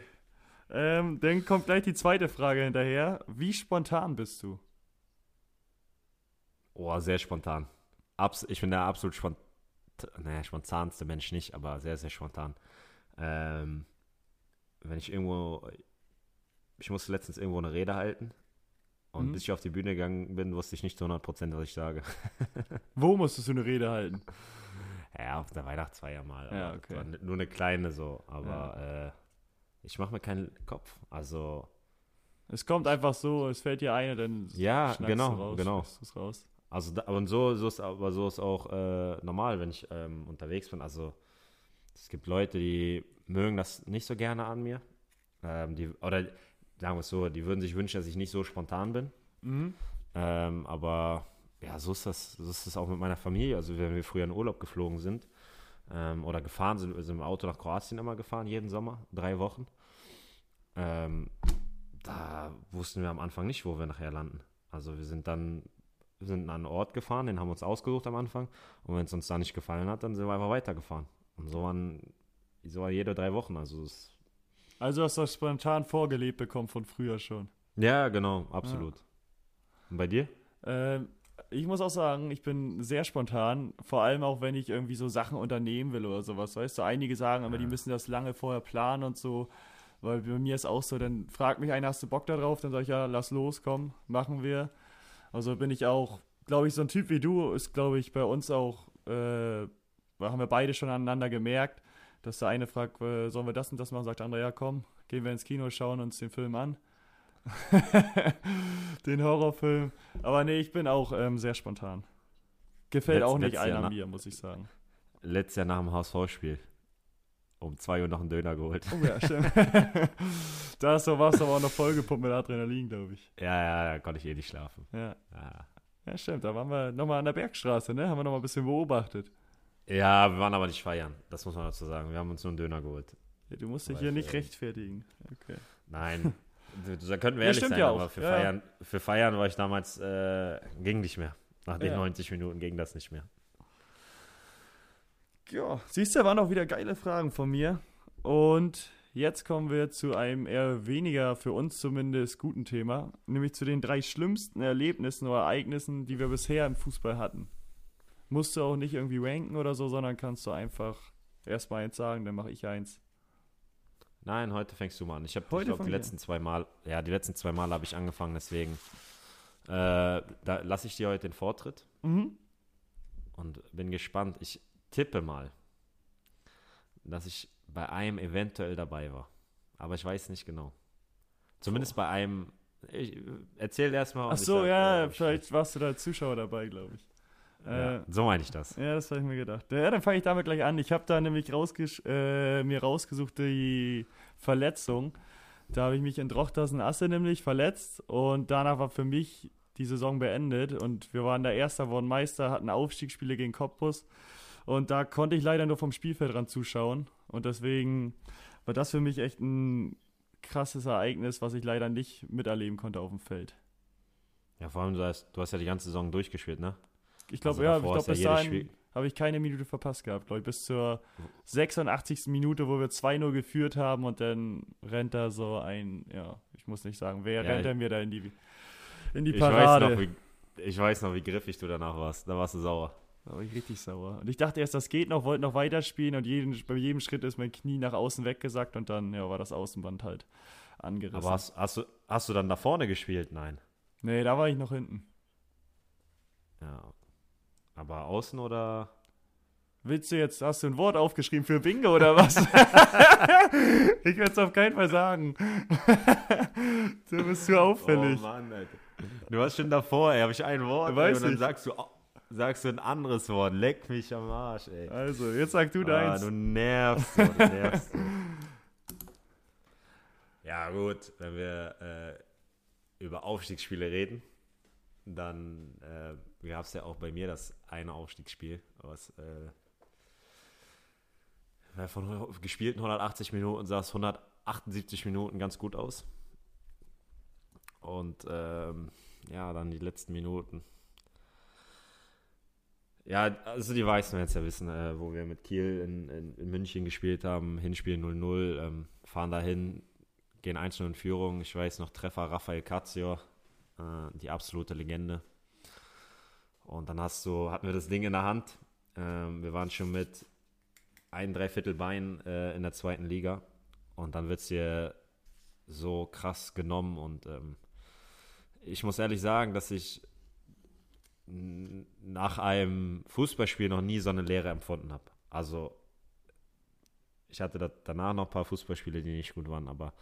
Ähm, dann kommt gleich die zweite Frage hinterher. Wie spontan bist du? Oh, sehr spontan. Abs ich bin der absolut spontan, naja, spontanste Mensch nicht, aber sehr, sehr spontan. Ähm, wenn ich irgendwo, ich musste letztens irgendwo eine Rede halten und Mhm. bis ich auf die Bühne gegangen bin, wusste ich nicht zu 100%, was ich sage. Wo musstest du eine Rede halten? Ja, auf der Weihnachtsfeier mal. Ja, okay. Nur eine kleine so, aber äh, ich mache mir keinen Kopf. Also, Es kommt einfach so, es fällt dir ein und dann ja, genau, raus, genau. raus. Also da, und so, so ist aber so ist auch äh, normal, wenn ich ähm, unterwegs bin. Also es gibt Leute, die mögen das nicht so gerne an mir. Ähm, die, oder sagen wir es so, die würden sich wünschen, dass ich nicht so spontan bin. Mhm. Ähm, aber ja, so ist das, so ist das auch mit meiner Familie. Also wenn wir früher in Urlaub geflogen sind ähm, oder gefahren sind, wir sind im Auto nach Kroatien immer gefahren, jeden Sommer, drei Wochen. Ähm, da wussten wir am Anfang nicht, wo wir nachher landen. Also wir sind dann wir sind an einen Ort gefahren, den haben wir uns ausgesucht am Anfang. Und wenn es uns da nicht gefallen hat, dann sind wir einfach weitergefahren. Und so waren, so war jede drei Wochen. Also Also hast du das spontan vorgelebt bekommen von früher schon. ja, genau, absolut. Und bei dir? Ähm, ich muss auch sagen, ich bin sehr spontan, vor allem auch wenn ich irgendwie so Sachen unternehmen will oder sowas, weißt du, einige sagen aber, die Ja. müssen das lange vorher planen und so, weil bei mir ist auch so, dann fragt mich einer, hast du Bock da drauf? Dann sage ich, ja, lass los, komm, machen wir. Also bin ich auch, glaube ich, so ein Typ wie du, ist, glaube ich, bei uns auch, äh, haben wir beide schon aneinander gemerkt, dass der eine fragt, äh, sollen wir das und das machen, sagt der andere, ja, komm, gehen wir ins Kino, schauen uns den Film an. den Horrorfilm. Aber nee, ich bin auch ähm, sehr spontan. Gefällt Letz- auch nicht letztes allen Jahr an na- mir, muss ich sagen. Letztes Jahr nach dem HSV-Spiel. Um 2 Uhr noch einen Döner geholt. Oh ja, stimmt. da ist so was aber auch noch vollgepumpt mit Adrenalin, glaube ich. Ja, ja, da konnte ich eh nicht schlafen. Ja. Ja. ja, stimmt. Da waren wir nochmal an der Bergstraße, ne? Haben wir nochmal ein bisschen beobachtet. ja, wir waren aber nicht feiern. Das muss man dazu sagen. Wir haben uns nur einen Döner geholt. Ja, du musst dich hier ich, nicht rechtfertigen. Okay. Nein. Da könnten wir Ja, ehrlich stimmt sein, ja aber für, Ja, ja. Feiern, für Feiern war ich damals, äh, ging nicht mehr. Nach den Ja. 90 Minuten ging das nicht mehr. Ja, siehst du, waren auch wieder geile Fragen von mir. Und jetzt kommen wir zu einem eher weniger, für uns zumindest, guten Thema. Nämlich zu den drei schlimmsten Erlebnissen oder Ereignissen, die wir bisher im Fußball hatten. Musst du auch nicht irgendwie ranken oder so, sondern kannst du einfach erstmal eins sagen, dann mache ich eins. Nein, heute fängst du mal an. Ich habe, Heute ich glaube, die letzten zwei Mal, ja, die letzten zwei Mal habe ich angefangen, deswegen äh, da lasse ich dir heute den Vortritt Mhm. und bin gespannt. Ich tippe mal, dass ich bei einem eventuell dabei war. Aber ich weiß nicht genau. Zumindest bei einem. Ich, erzähl erstmal. Ach so, ja, vielleicht warst du da als Zuschauer dabei, glaube ich. Ja, Äh, so meine ich das. Ja, das habe ich mir gedacht. Ja, dann fange ich damit gleich an. Ich habe da nämlich rausges äh, mir rausgesucht die Verletzung. Da habe ich mich in Drochtersen Asse nämlich verletzt und danach war für mich die Saison beendet und wir waren da Erster, wurden Meister, hatten Aufstiegsspiele gegen Cottbus und da konnte ich leider nur vom Spielfeldrand zuschauen und deswegen war das für mich echt ein krasses Ereignis, was ich leider nicht miterleben konnte auf dem Feld. Ja, vor allem, du hast, du hast ja die ganze Saison durchgespielt, ne? Ich glaube, Also ja, ich glaube, bis ja dahin habe ich keine Minute verpasst gehabt, glaube ich, bis zur 86. Minute, wo wir 2-0 geführt haben und dann rennt da so ein, ja, ich muss nicht sagen, wer Ja, rennt denn mir da in die, in die Ich weiß, Parade? noch, wie, ich weiß noch, wie griffig du danach warst. Da warst du sauer. Da war ich richtig sauer. Und ich dachte erst, das geht noch, wollte noch weiterspielen und jeden, bei jedem Schritt ist mein Knie nach außen weggesackt und dann ja, war das Außenband halt angerissen. Aber hast, hast, du, hast du dann da vorne gespielt? Nein. nee, da war ich noch hinten. Ja. Aber außen oder? Willst du jetzt, hast du ein Wort aufgeschrieben für Bingo oder was? ich werde es auf keinen Fall sagen. du bist zu auffällig. Oh Mann, Alter. Du warst schon davor, ey. Habe ich ein Wort ey, und dann sagst du, sagst du ein anderes Wort. Leck mich am Arsch, ey. Also, jetzt sag du Ah, deins. du nervst, du nervst. Ja, gut, wenn wir äh, über Aufstiegsspiele reden, dann äh, gab es ja auch bei mir das eine Aufstiegsspiel, was äh, von gespielten 180 Minuten sah es 178 Minuten ganz gut aus. Und ähm, ja, dann die letzten Minuten. Ja, also die meisten werden es ja wissen, äh, wo wir mit Kiel in, in, in München gespielt haben, Hinspiel 0-0, ähm, fahren dahin, gehen einzeln in Führung. Ich weiß noch, Treffer Rafael Cazio, äh, die absolute Legende. Und dann hast du, hatten wir das Ding in der Hand. Ähm, wir waren schon mit ein Dreiviertel Bein äh, in der zweiten Liga. Und dann wird es dir so krass genommen. Und ähm, ich muss ehrlich sagen, dass ich nach einem Fußballspiel noch nie so eine Leere empfunden habe. Also ich hatte danach noch ein paar Fußballspiele, die nicht gut waren, aber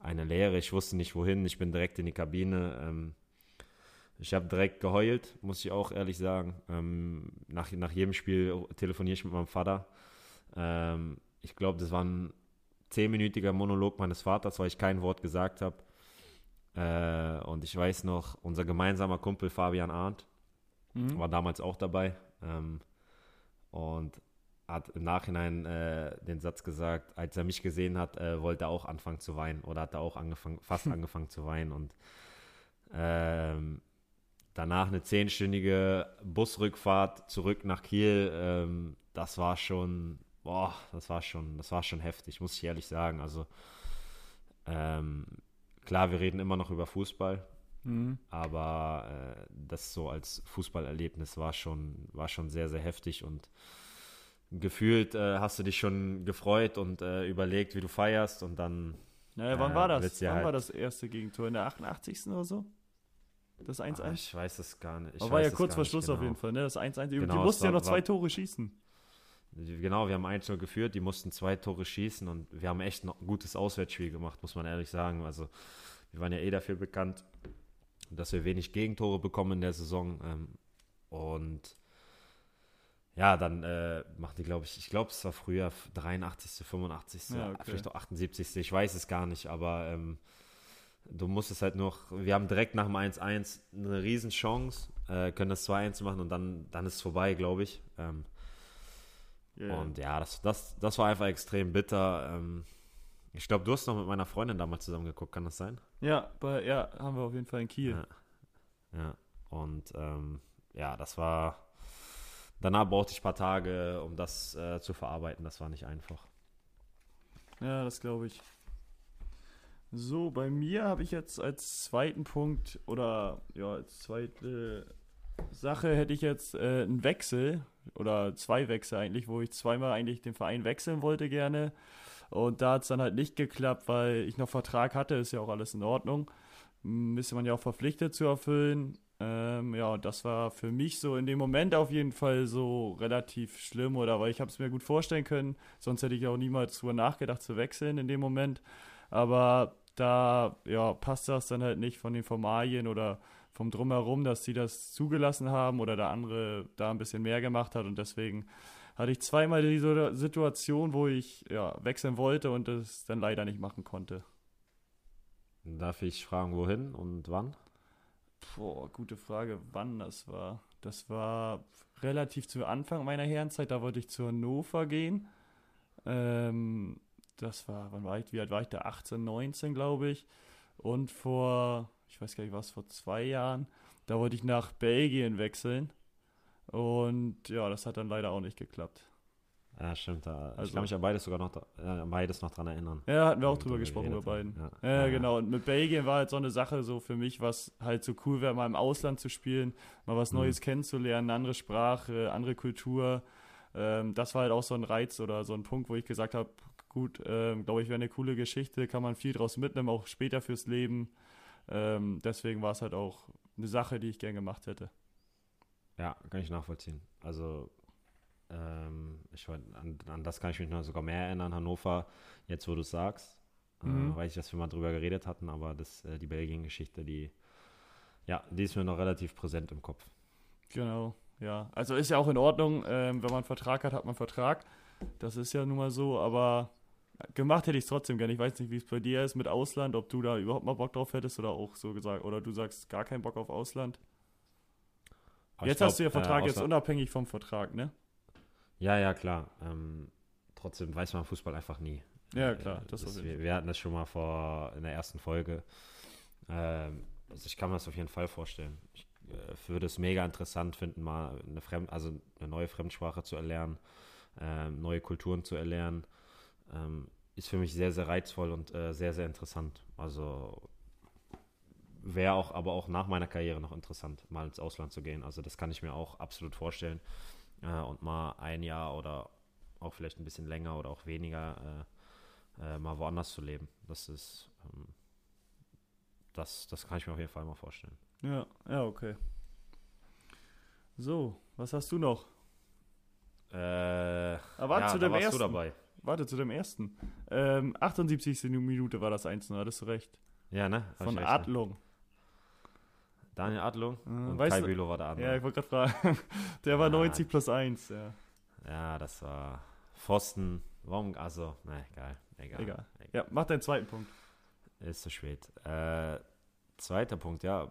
eine Leere. Ich wusste nicht wohin. Ich bin direkt in die Kabine. Ähm, ich habe direkt geheult, muss ich auch ehrlich sagen. Ähm, nach, nach jedem Spiel telefoniere ich mit meinem Vater. Ähm, ich glaube, das war ein zehnminütiger Monolog meines Vaters, weil ich kein Wort gesagt habe. Äh, und ich weiß noch, unser gemeinsamer Kumpel Fabian Arndt mhm. war damals auch dabei. Ähm, und hat im Nachhinein äh, den Satz gesagt, als er mich gesehen hat, äh, wollte er auch anfangen zu weinen oder hat er auch angefangen, fast angefangen zu weinen. Und ähm, danach eine zehnstündige Busrückfahrt zurück nach Kiel, ähm, das war schon, boah, das war schon, das war schon heftig, muss ich ehrlich sagen. Also ähm, klar, wir reden immer noch über Fußball, mhm. aber äh, das so als Fußballerlebnis war schon, war schon sehr, sehr heftig und gefühlt äh, hast du dich schon gefreut und äh, überlegt, wie du feierst und dann. Naja, wann war das? Wann halt war das erste Gegentor? In der 88. oder so? Das 1-1? Ah, ich weiß es gar nicht. Ich Aber war ja kurz vor Schluss genau. auf jeden Fall, ne? Das 1-1. Genau, die mussten ja noch zwei Tore schießen. Genau, wir haben 1 0 geführt, die mussten zwei Tore schießen und wir haben echt ein gutes Auswärtsspiel gemacht, muss man ehrlich sagen. Also, wir waren ja eh dafür bekannt, dass wir wenig Gegentore bekommen in der Saison. Ähm, und ja, dann äh, macht die, glaube ich, ich glaube, es war früher 83., 85., ja, okay. vielleicht auch 78., ich weiß es gar nicht, aber ähm, du musst es halt noch, wir haben direkt nach dem 1-1 eine Riesenchance, äh, können das 2-1 machen und dann, dann ist es vorbei, glaube ich. Ähm, yeah. Und ja, das, das, das war einfach extrem bitter. Ähm, ich glaube, du hast noch mit meiner Freundin damals zusammen geguckt, kann das sein? Ja, bei, ja, haben wir auf jeden Fall in Kiel. Ja, ja. und ähm, ja, das war danach brauchte ich ein paar Tage, um das äh, zu verarbeiten. Das war nicht einfach. Ja, das glaube ich. So, bei mir habe ich jetzt als zweiten Punkt oder ja, als zweite Sache hätte ich jetzt äh, einen Wechsel oder zwei Wechsel eigentlich, wo ich zweimal eigentlich den Verein wechseln wollte gerne. Und da hat es dann halt nicht geklappt, weil ich noch Vertrag hatte, ist ja auch alles in Ordnung. Müsste man ja auch verpflichtet zu erfüllen. Ähm, ja, das war für mich so in dem Moment auf jeden Fall so relativ schlimm oder weil ich habe es mir gut vorstellen können, sonst hätte ich auch niemals drüber nachgedacht zu wechseln in dem Moment. Aber da ja, passt das dann halt nicht von den Formalien oder vom Drumherum, dass sie das zugelassen haben oder der andere da ein bisschen mehr gemacht hat und deswegen hatte ich zweimal diese Situation, wo ich ja, wechseln wollte und das dann leider nicht machen konnte. Darf ich fragen, wohin und wann? Boah, gute Frage, wann das war. Das war relativ zu Anfang meiner Herrenzeit, da wollte ich zu Hannover gehen. Ähm, das war, wann war ich, wie alt war ich da? 18, 19, glaube ich. Und vor, ich weiß gar nicht was, vor zwei Jahren, da wollte ich nach Belgien wechseln. Und ja, das hat dann leider auch nicht geklappt. Ja, stimmt. Da. Also, ich kann mich an beides sogar noch, äh, beides noch dran erinnern. Ja, hatten wir auch drüber gesprochen, über beiden. Ja. Ja, ja, genau. Und mit Belgien war halt so eine Sache so für mich, was halt so cool wäre, mal im Ausland zu spielen, mal was mhm. Neues mhm. kennenzulernen, eine andere Sprache, andere Kultur. Ähm, das war halt auch so ein Reiz oder so ein Punkt, wo ich gesagt habe, gut, ähm, glaube ich, wäre eine coole Geschichte, kann man viel draus mitnehmen, auch später fürs Leben. Ähm, deswegen war es halt auch eine Sache, die ich gern gemacht hätte. Ja, kann ich nachvollziehen. Also ähm, ich, an, an, das kann ich mich noch sogar mehr erinnern, Hannover, jetzt wo du es sagst. Äh, mhm. Äh, weiß ich, dass wir mal drüber geredet hatten, aber das, äh, die Belgien-Geschichte, die, ja, die ist mir noch relativ präsent im Kopf. Genau, ja. Also ist ja auch in Ordnung, ähm, wenn man einen Vertrag hat, hat man einen Vertrag. Das ist ja nun mal so, aber gemacht hätte ich es trotzdem gerne. Ich weiß nicht, wie es bei dir ist mit Ausland, ob du da überhaupt mal Bock drauf hättest oder auch so gesagt, oder du sagst gar keinen Bock auf Ausland. Aber jetzt glaub, hast du ja Vertrag, äh, jetzt unabhängig vom Vertrag, ne? Ja, ja, klar. Ähm, trotzdem weiß man Fußball einfach nie. Ja, klar. Äh, das das, wir, wir, hatten das schon mal vor in der ersten Folge. Ähm, also ich kann mir das auf jeden Fall vorstellen. Ich äh, würde es mega interessant finden, mal eine, Fremd also eine neue Fremdsprache zu erlernen, ähm, neue Kulturen zu erlernen. Ähm, ist für mich sehr, sehr reizvoll und äh, sehr, sehr interessant. Also wäre auch, aber auch nach meiner Karriere noch interessant, mal ins Ausland zu gehen. Also das kann ich mir auch absolut vorstellen. Äh, und mal ein Jahr oder auch vielleicht ein bisschen länger oder auch weniger äh, äh, mal woanders zu leben. Das ist, ähm, das, das kann ich mir auf jeden Fall mal vorstellen. Ja, ja, okay. So, was hast du noch? Äh, Aber warte, ja, zu da dem warst ersten. du dabei. Warte, zu dem ersten. Ähm, 78. Minute war das 1 hattest du recht. Ja, ne? Hab Von ne? Adlung. Daniel Adlung Äh, und weißt Kai Bülow war der andere. Ja, ich wollte gerade fragen. Der war Ah. 90 plus 1, ja. Ja, das war Pfosten. Warum? Also, ne, egal. Egal. Egal. Ja, mach deinen zweiten Punkt. Ist zu spät. Äh, zweiter Punkt, ja.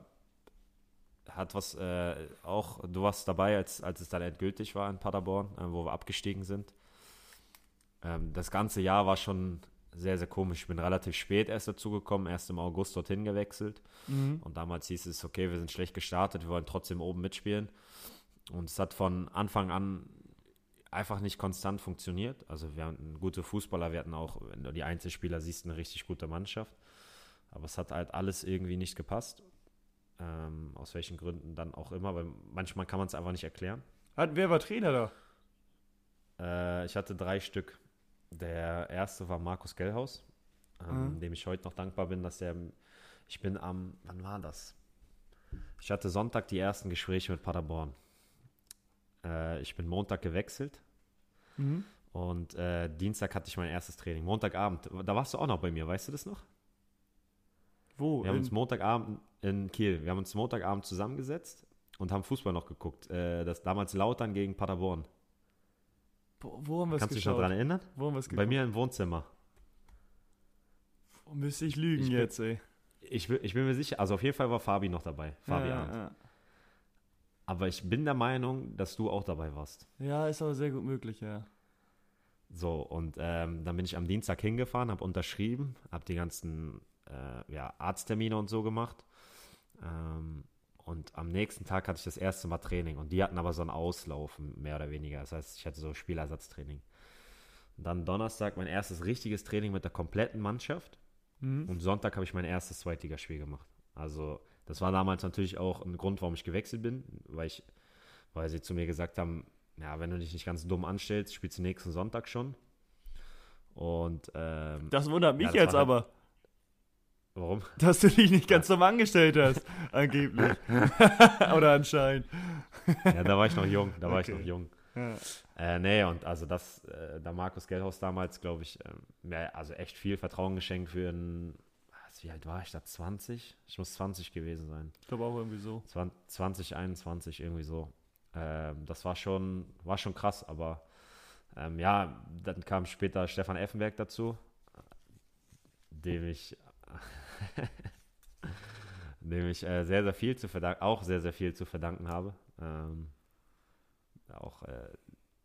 Hat was, äh, auch, du warst dabei, als, als es dann endgültig war in Paderborn, äh, wo wir abgestiegen sind. Ähm, das ganze Jahr war schon sehr, sehr komisch. Ich bin relativ spät erst dazugekommen, erst im August dorthin gewechselt. Mhm. Und damals hieß es, okay, wir sind schlecht gestartet, wir wollen trotzdem oben mitspielen. Und es hat von Anfang an einfach nicht konstant funktioniert. Also wir hatten gute Fußballer, wir hatten auch, wenn du die Einzelspieler siehst, eine richtig gute Mannschaft. Aber es hat halt alles irgendwie nicht gepasst. Ähm, aus welchen Gründen dann auch immer, weil manchmal kann man es einfach nicht erklären. Hat, wer war Trainer da? Äh, ich hatte drei Stück. Der erste war Markus Gellhaus, ähm, Mhm. dem ich heute noch dankbar bin, dass der. Ich bin am. Wann war das? Ich hatte Sonntag die ersten Gespräche mit Paderborn. Äh, ich bin Montag gewechselt Mhm. und äh, Dienstag hatte ich mein erstes Training. Montagabend, da warst du auch noch bei mir, weißt du das noch? Wo? Wir haben In- uns Montagabend in Kiel, wir haben uns Montagabend zusammengesetzt und haben Fußball noch geguckt. Äh, das damals Lautern gegen Paderborn. Wo, haben wir es Kannst du dich noch daran erinnern? Wo haben wir es Bei mir im Wohnzimmer. Wo müsste ich lügen Ich bin- jetzt, ey? Ich, bin- ich bin mir sicher, also auf jeden Fall war Fabi noch dabei. Fabi ja, Arndt. ja. Aber ich bin der Meinung, dass du auch dabei warst. ja, ist aber sehr gut möglich, ja. So, und ähm, dann bin ich am Dienstag hingefahren, habe unterschrieben, habe die ganzen äh, ja, Arzttermine und so gemacht. Ähm, und am nächsten Tag hatte ich das erste Mal Training. Und die hatten aber so einen Auslauf, mehr oder weniger. Das heißt, ich hatte so Spielersatztraining. Und dann Donnerstag mein erstes richtiges Training mit der kompletten Mannschaft. Mhm. Und Sonntag habe ich mein erstes Zweitligaspiel gemacht. Also, das war damals natürlich auch ein Grund, warum ich gewechselt bin, weil ich, weil sie zu mir gesagt haben, ja, wenn du dich nicht ganz dumm anstellst, spielst du nächsten Sonntag schon. Und ähm, Das wundert mich das jetzt halt- aber, warum? dass du dich nicht ganz dumm angestellt hast, angeblich. Oder anscheinend. Ja, da war ich noch jung, da war Okay. ich noch jung. Ja. Äh, nee, und also das, äh, da Markus Gellhaus damals, glaube ich, ähm, mir also echt viel Vertrauen geschenkt für ein, was, wie alt war ich da? 20? Ich muss 20 gewesen sein. Ich glaube auch irgendwie so. 20, 2021 irgendwie so. Ähm, das war schon, war schon krass, aber ähm, ja, dann kam später Stefan Effenberg dazu, dem ich, dem ich äh, sehr, sehr viel zu verdanken, auch sehr, sehr viel zu verdanken habe. Ähm, auch äh,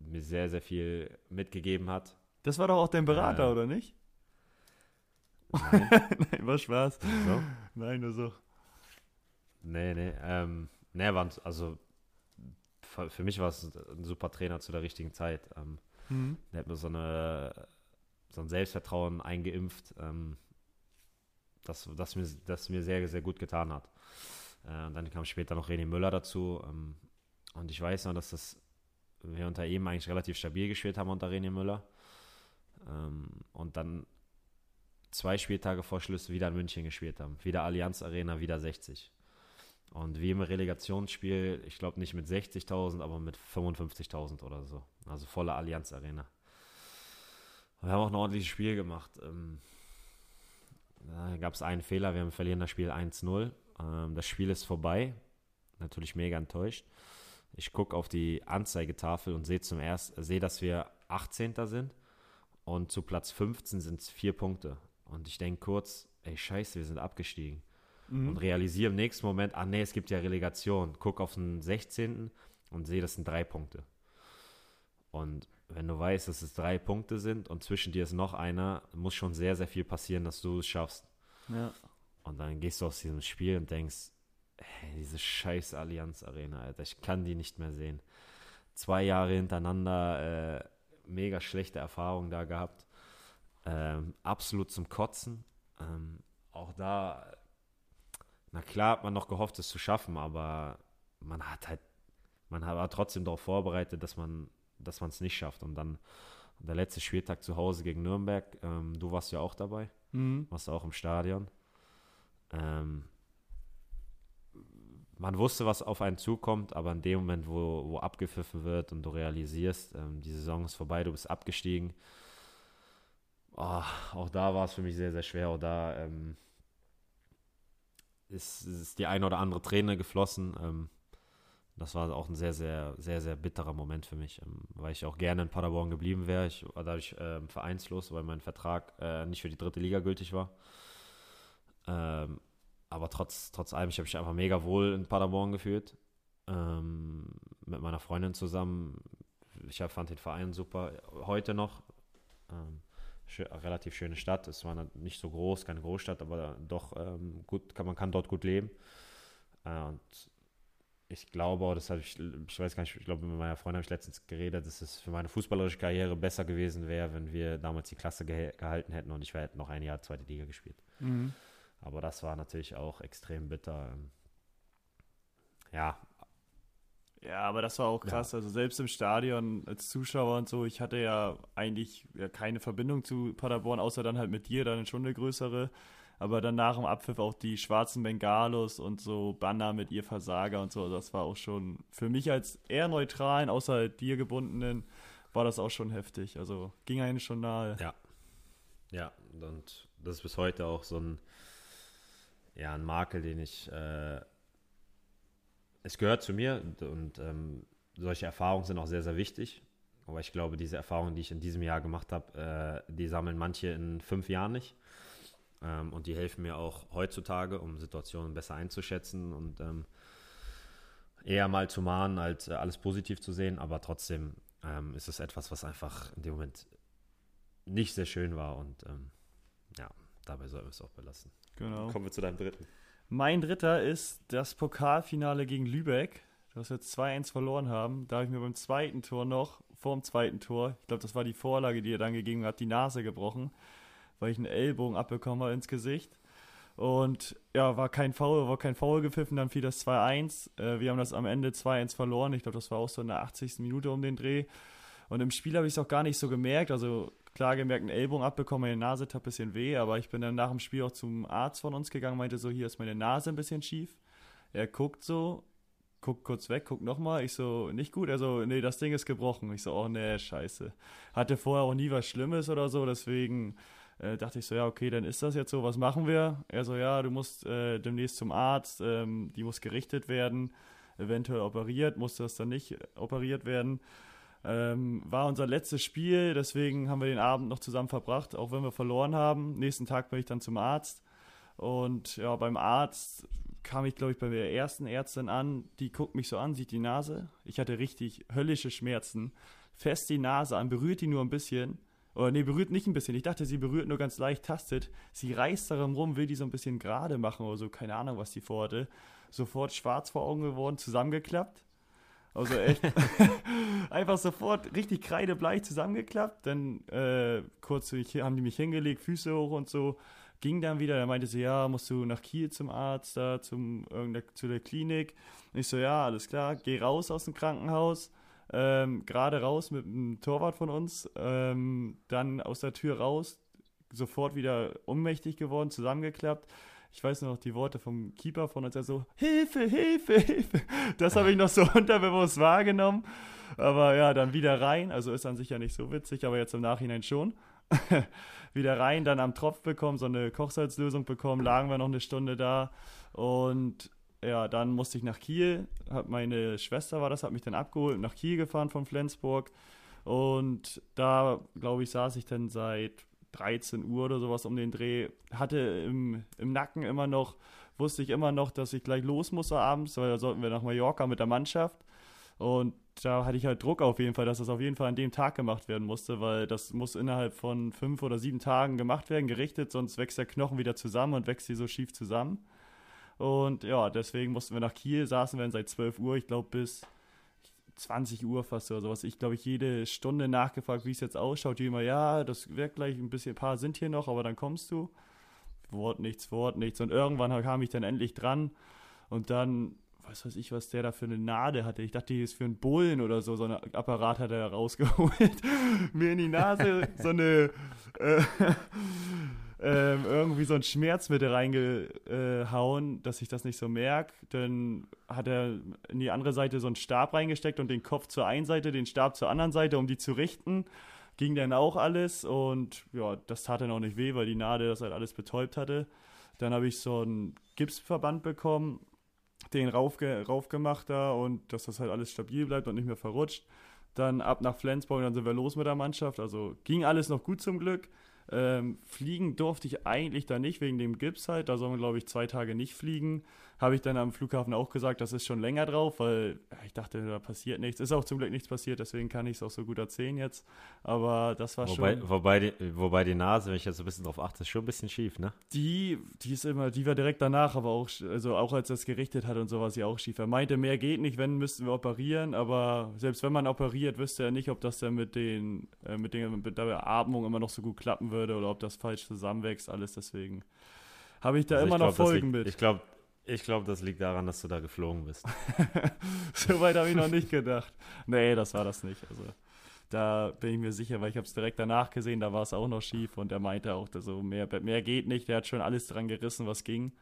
mir sehr, sehr viel mitgegeben hat. Das war doch auch dein Berater, Ja. oder nicht? Nein, Nein, war Spaß. so. Nein, nur so. Nee, nee. Ähm, nee, war, also für, für mich war es ein super Trainer zu der richtigen Zeit. Ähm, Mhm. Der hat mir so, eine, so ein Selbstvertrauen eingeimpft, ähm, das, das, mir, das mir sehr, sehr gut getan hat. Äh, und dann kam später noch René Müller dazu. Ähm, und ich weiß noch, dass das, wir unter ihm eigentlich relativ stabil gespielt haben unter René Müller. Ähm, und dann zwei Spieltage vor Schluss wieder in München gespielt haben. Wieder Allianz Arena, wieder 60. Und wie im Relegationsspiel, ich glaube nicht mit 60.000, aber mit 55.000 oder so. Also volle Allianz Arena. Wir haben auch ein ordentliches Spiel gemacht. Ähm, da gab es einen Fehler, wir haben verlieren das Spiel 1-0. Ähm, das Spiel ist vorbei. Natürlich mega enttäuscht. Ich gucke auf die Anzeigetafel und sehe zum ersten, sehe, dass wir 18. sind und zu Platz 15 sind es vier Punkte. Und ich denke kurz, ey Scheiße, wir sind abgestiegen Mhm. und realisiere im nächsten Moment, ah nee, es gibt ja Relegation. Guck auf den 16. und sehe, das sind drei Punkte. Und wenn du weißt, dass es drei Punkte sind und zwischen dir ist noch einer, muss schon sehr, sehr viel passieren, dass du es schaffst. Ja. Und dann gehst du aus diesem Spiel und denkst, hey, diese scheiß Allianz Arena, Alter, ich kann die nicht mehr sehen. Zwei Jahre hintereinander äh, mega schlechte Erfahrungen da gehabt. ähm, absolut zum Kotzen. Ähm, auch da, na klar hat man noch gehofft, es zu schaffen, aber man hat halt, man war trotzdem darauf vorbereitet, dass man dass man es nicht schafft. Und dann der letzte Spieltag zu Hause gegen Nürnberg, ähm, du warst ja auch dabei, mhm. warst auch im Stadion. Ähm, man wusste, was auf einen zukommt, aber in dem Moment, wo, wo abgepfiffen wird und du realisierst, ähm, die Saison ist vorbei, du bist abgestiegen, oh, auch da war es für mich sehr, sehr schwer. Auch da ähm, ist, ist, die eine oder andere Träne geflossen. Ähm, das war auch ein sehr, sehr, sehr, sehr bitterer Moment für mich, ähm, weil ich auch gerne in Paderborn geblieben wäre. Ich war dadurch ähm, vereinslos, weil mein Vertrag äh, nicht für die dritte Liga gültig war. Ähm, aber trotz, trotz allem, ich habe mich einfach mega wohl in Paderborn gefühlt. Ähm, mit meiner Freundin zusammen. Ich fand den Verein super. Heute noch. Ähm, schö relativ schöne Stadt. Es war nicht so groß, keine Großstadt, aber doch ähm, gut, kann, man kann dort gut leben. Äh, und ich glaube, das habe ich, ich weiß gar nicht, ich glaube, mit meiner Freundin habe ich letztens geredet, dass es für meine fußballerische Karriere besser gewesen wäre, wenn wir damals die Klasse ge gehalten hätten und ich hätte noch ein Jahr zweite Liga gespielt. Mhm. Aber das war natürlich auch extrem bitter. Ja. Ja, aber das war auch krass. Ja. Also selbst im Stadion als Zuschauer und so, ich hatte ja eigentlich ja keine Verbindung zu Paderborn, außer dann halt mit dir, dann schon eine größere. Aber dann nach dem Abpfiff auch die schwarzen Bengalos und so Banner mit ihr Versager und so. Das war auch schon für mich als eher neutralen, außer dir gebundenen, war das auch schon heftig. Also ging eigentlich schon nahe. Ja. Ja, und das ist bis heute auch so ein ja, ein Makel, den ich. Äh, es gehört zu mir und ähm, solche Erfahrungen sind auch sehr, sehr wichtig. Aber ich glaube, diese Erfahrungen, die ich in diesem Jahr gemacht habe, äh, die sammeln manche in fünf Jahren nicht. Ähm, und die helfen mir auch heutzutage, um Situationen besser einzuschätzen und ähm, eher mal zu mahnen, als äh, alles positiv zu sehen. Aber trotzdem ähm, ist es etwas, was einfach in dem Moment nicht sehr schön war. Und ähm, ja, dabei sollten wir es auch belassen. Genau. Kommen wir zu deinem dritten. Mein dritter ist das Pokalfinale gegen Lübeck, das wir 2-1 verloren haben. Da habe ich mir beim zweiten Tor noch, vor dem zweiten Tor, ich glaube, das war die Vorlage, die er dann gegeben hat, die Nase gebrochen, weil ich einen Ellbogen abbekommen habe ins Gesicht. Und ja, war kein Foul, war kein Foul gepfiffen, dann fiel das 2-1. Äh, wir haben das am Ende 2-1 verloren. Ich glaube, das war auch so in der 80. Minute um den Dreh. Und im Spiel habe ich es auch gar nicht so gemerkt. Also klar gemerkt, einen Ellbogen abbekommen, meine Nase tat ein bisschen weh, aber ich bin dann nach dem Spiel auch zum Arzt von uns gegangen, meinte so, hier ist meine Nase ein bisschen schief. Er guckt so, guckt kurz weg, guckt nochmal. Ich so, nicht gut. Er so, nee, das Ding ist gebrochen. Ich so, oh nee, scheiße. Hatte vorher auch nie was Schlimmes oder so, deswegen äh, dachte ich so, ja, okay, dann ist das jetzt so, was machen wir? Er so, ja, du musst äh, demnächst zum Arzt, ähm, die muss gerichtet werden, eventuell operiert, muss das dann nicht operiert werden. Ähm, war unser letztes Spiel, deswegen haben wir den Abend noch zusammen verbracht, auch wenn wir verloren haben. Nächsten Tag bin ich dann zum Arzt. Und ja, beim Arzt kam ich, glaube ich, bei der ersten Ärztin an. Die guckt mich so an, sieht die Nase. Ich hatte richtig höllische Schmerzen. Fest die Nase an, berührt die nur ein bisschen. Oder nee, berührt nicht ein bisschen. Ich dachte, sie berührt nur ganz leicht, tastet. Sie reißt darum rum, will die so ein bisschen gerade machen oder so. Keine Ahnung, was die vorhatte. Sofort schwarz vor Augen geworden, zusammengeklappt. Also echt einfach sofort richtig kreidebleich zusammengeklappt. Dann äh, kurz haben die mich hingelegt, Füße hoch und so. Ging dann wieder, er meinte sie, ja, musst du nach Kiel zum Arzt, da zum, zu der Klinik. Und ich so, ja, alles klar, geh raus aus dem Krankenhaus. Ähm, gerade raus mit einem Torwart von uns, ähm, dann aus der Tür raus, sofort wieder ohnmächtig geworden, zusammengeklappt ich weiß noch die Worte vom Keeper von uns, er so, Hilfe, Hilfe, Hilfe. Das habe ich noch so unterbewusst wahrgenommen. Aber ja, dann wieder rein. Also ist an sich ja nicht so witzig, aber jetzt im Nachhinein schon. wieder rein, dann am Tropf bekommen, so eine Kochsalzlösung bekommen, lagen wir noch eine Stunde da. Und ja, dann musste ich nach Kiel. Hat meine Schwester war das, hat mich dann abgeholt, nach Kiel gefahren von Flensburg. Und da, glaube ich, saß ich dann seit 13 Uhr oder sowas um den Dreh, hatte im, im Nacken immer noch, wusste ich immer noch, dass ich gleich los muss abends, weil da sollten wir nach Mallorca mit der Mannschaft. Und da hatte ich halt Druck auf jeden Fall, dass das auf jeden Fall an dem Tag gemacht werden musste, weil das muss innerhalb von fünf oder sieben Tagen gemacht werden, gerichtet, sonst wächst der Knochen wieder zusammen und wächst hier so schief zusammen. Und ja, deswegen mussten wir nach Kiel, saßen wir dann seit 12 Uhr, ich glaube bis 20 Uhr fast oder sowas. Ich glaube, ich jede Stunde nachgefragt, wie es jetzt ausschaut. Die immer, ja, das wird gleich ein bisschen, ein paar sind hier noch, aber dann kommst du. Wort nichts, Wort nichts. Und irgendwann kam ich dann endlich dran und dann, was weiß ich, was der da für eine Nade hatte. Ich dachte, die ist für einen Bullen oder so. So ein Apparat hat er rausgeholt. Mir in die Nase so eine. Äh, ähm, irgendwie so ein Schmerzmittel reingehauen, dass ich das nicht so merke. Dann hat er in die andere Seite so einen Stab reingesteckt und den Kopf zur einen Seite, den Stab zur anderen Seite, um die zu richten. Ging dann auch alles und ja, das tat dann auch nicht weh, weil die Nadel das halt alles betäubt hatte. Dann habe ich so einen Gipsverband bekommen, den raufge raufgemacht da und dass das halt alles stabil bleibt und nicht mehr verrutscht. Dann ab nach Flensburg, dann sind wir los mit der Mannschaft. Also ging alles noch gut zum Glück. Ähm, fliegen durfte ich eigentlich da nicht wegen dem Gips halt. Da soll man, glaube ich, zwei Tage nicht fliegen. Habe ich dann am Flughafen auch gesagt, das ist schon länger drauf, weil ich dachte, da passiert nichts. Ist auch zum Glück nichts passiert, deswegen kann ich es auch so gut erzählen jetzt. Aber das war wobei, schon. Wobei die, wobei die Nase, wenn ich jetzt so ein bisschen drauf achte, ist schon ein bisschen schief, ne? Die, die ist immer, die war direkt danach, aber auch, also auch als er es gerichtet hat und so war sie auch schief. Er meinte, mehr geht nicht, wenn müssten wir operieren, aber selbst wenn man operiert, wüsste er nicht, ob das dann mit den, äh, mit, den, mit der Atmung immer noch so gut klappen würde oder ob das falsch zusammenwächst, alles deswegen. Habe ich da also immer ich noch glaub, Folgen liegt, mit. Ich glaube, ich glaube, das liegt daran, dass du da geflogen bist. so weit habe ich noch nicht gedacht. Nee, das war das nicht. Also da bin ich mir sicher, weil ich habe es direkt danach gesehen, da war es auch noch schief und er meinte auch, dass so mehr, mehr geht nicht. Der hat schon alles dran gerissen, was ging.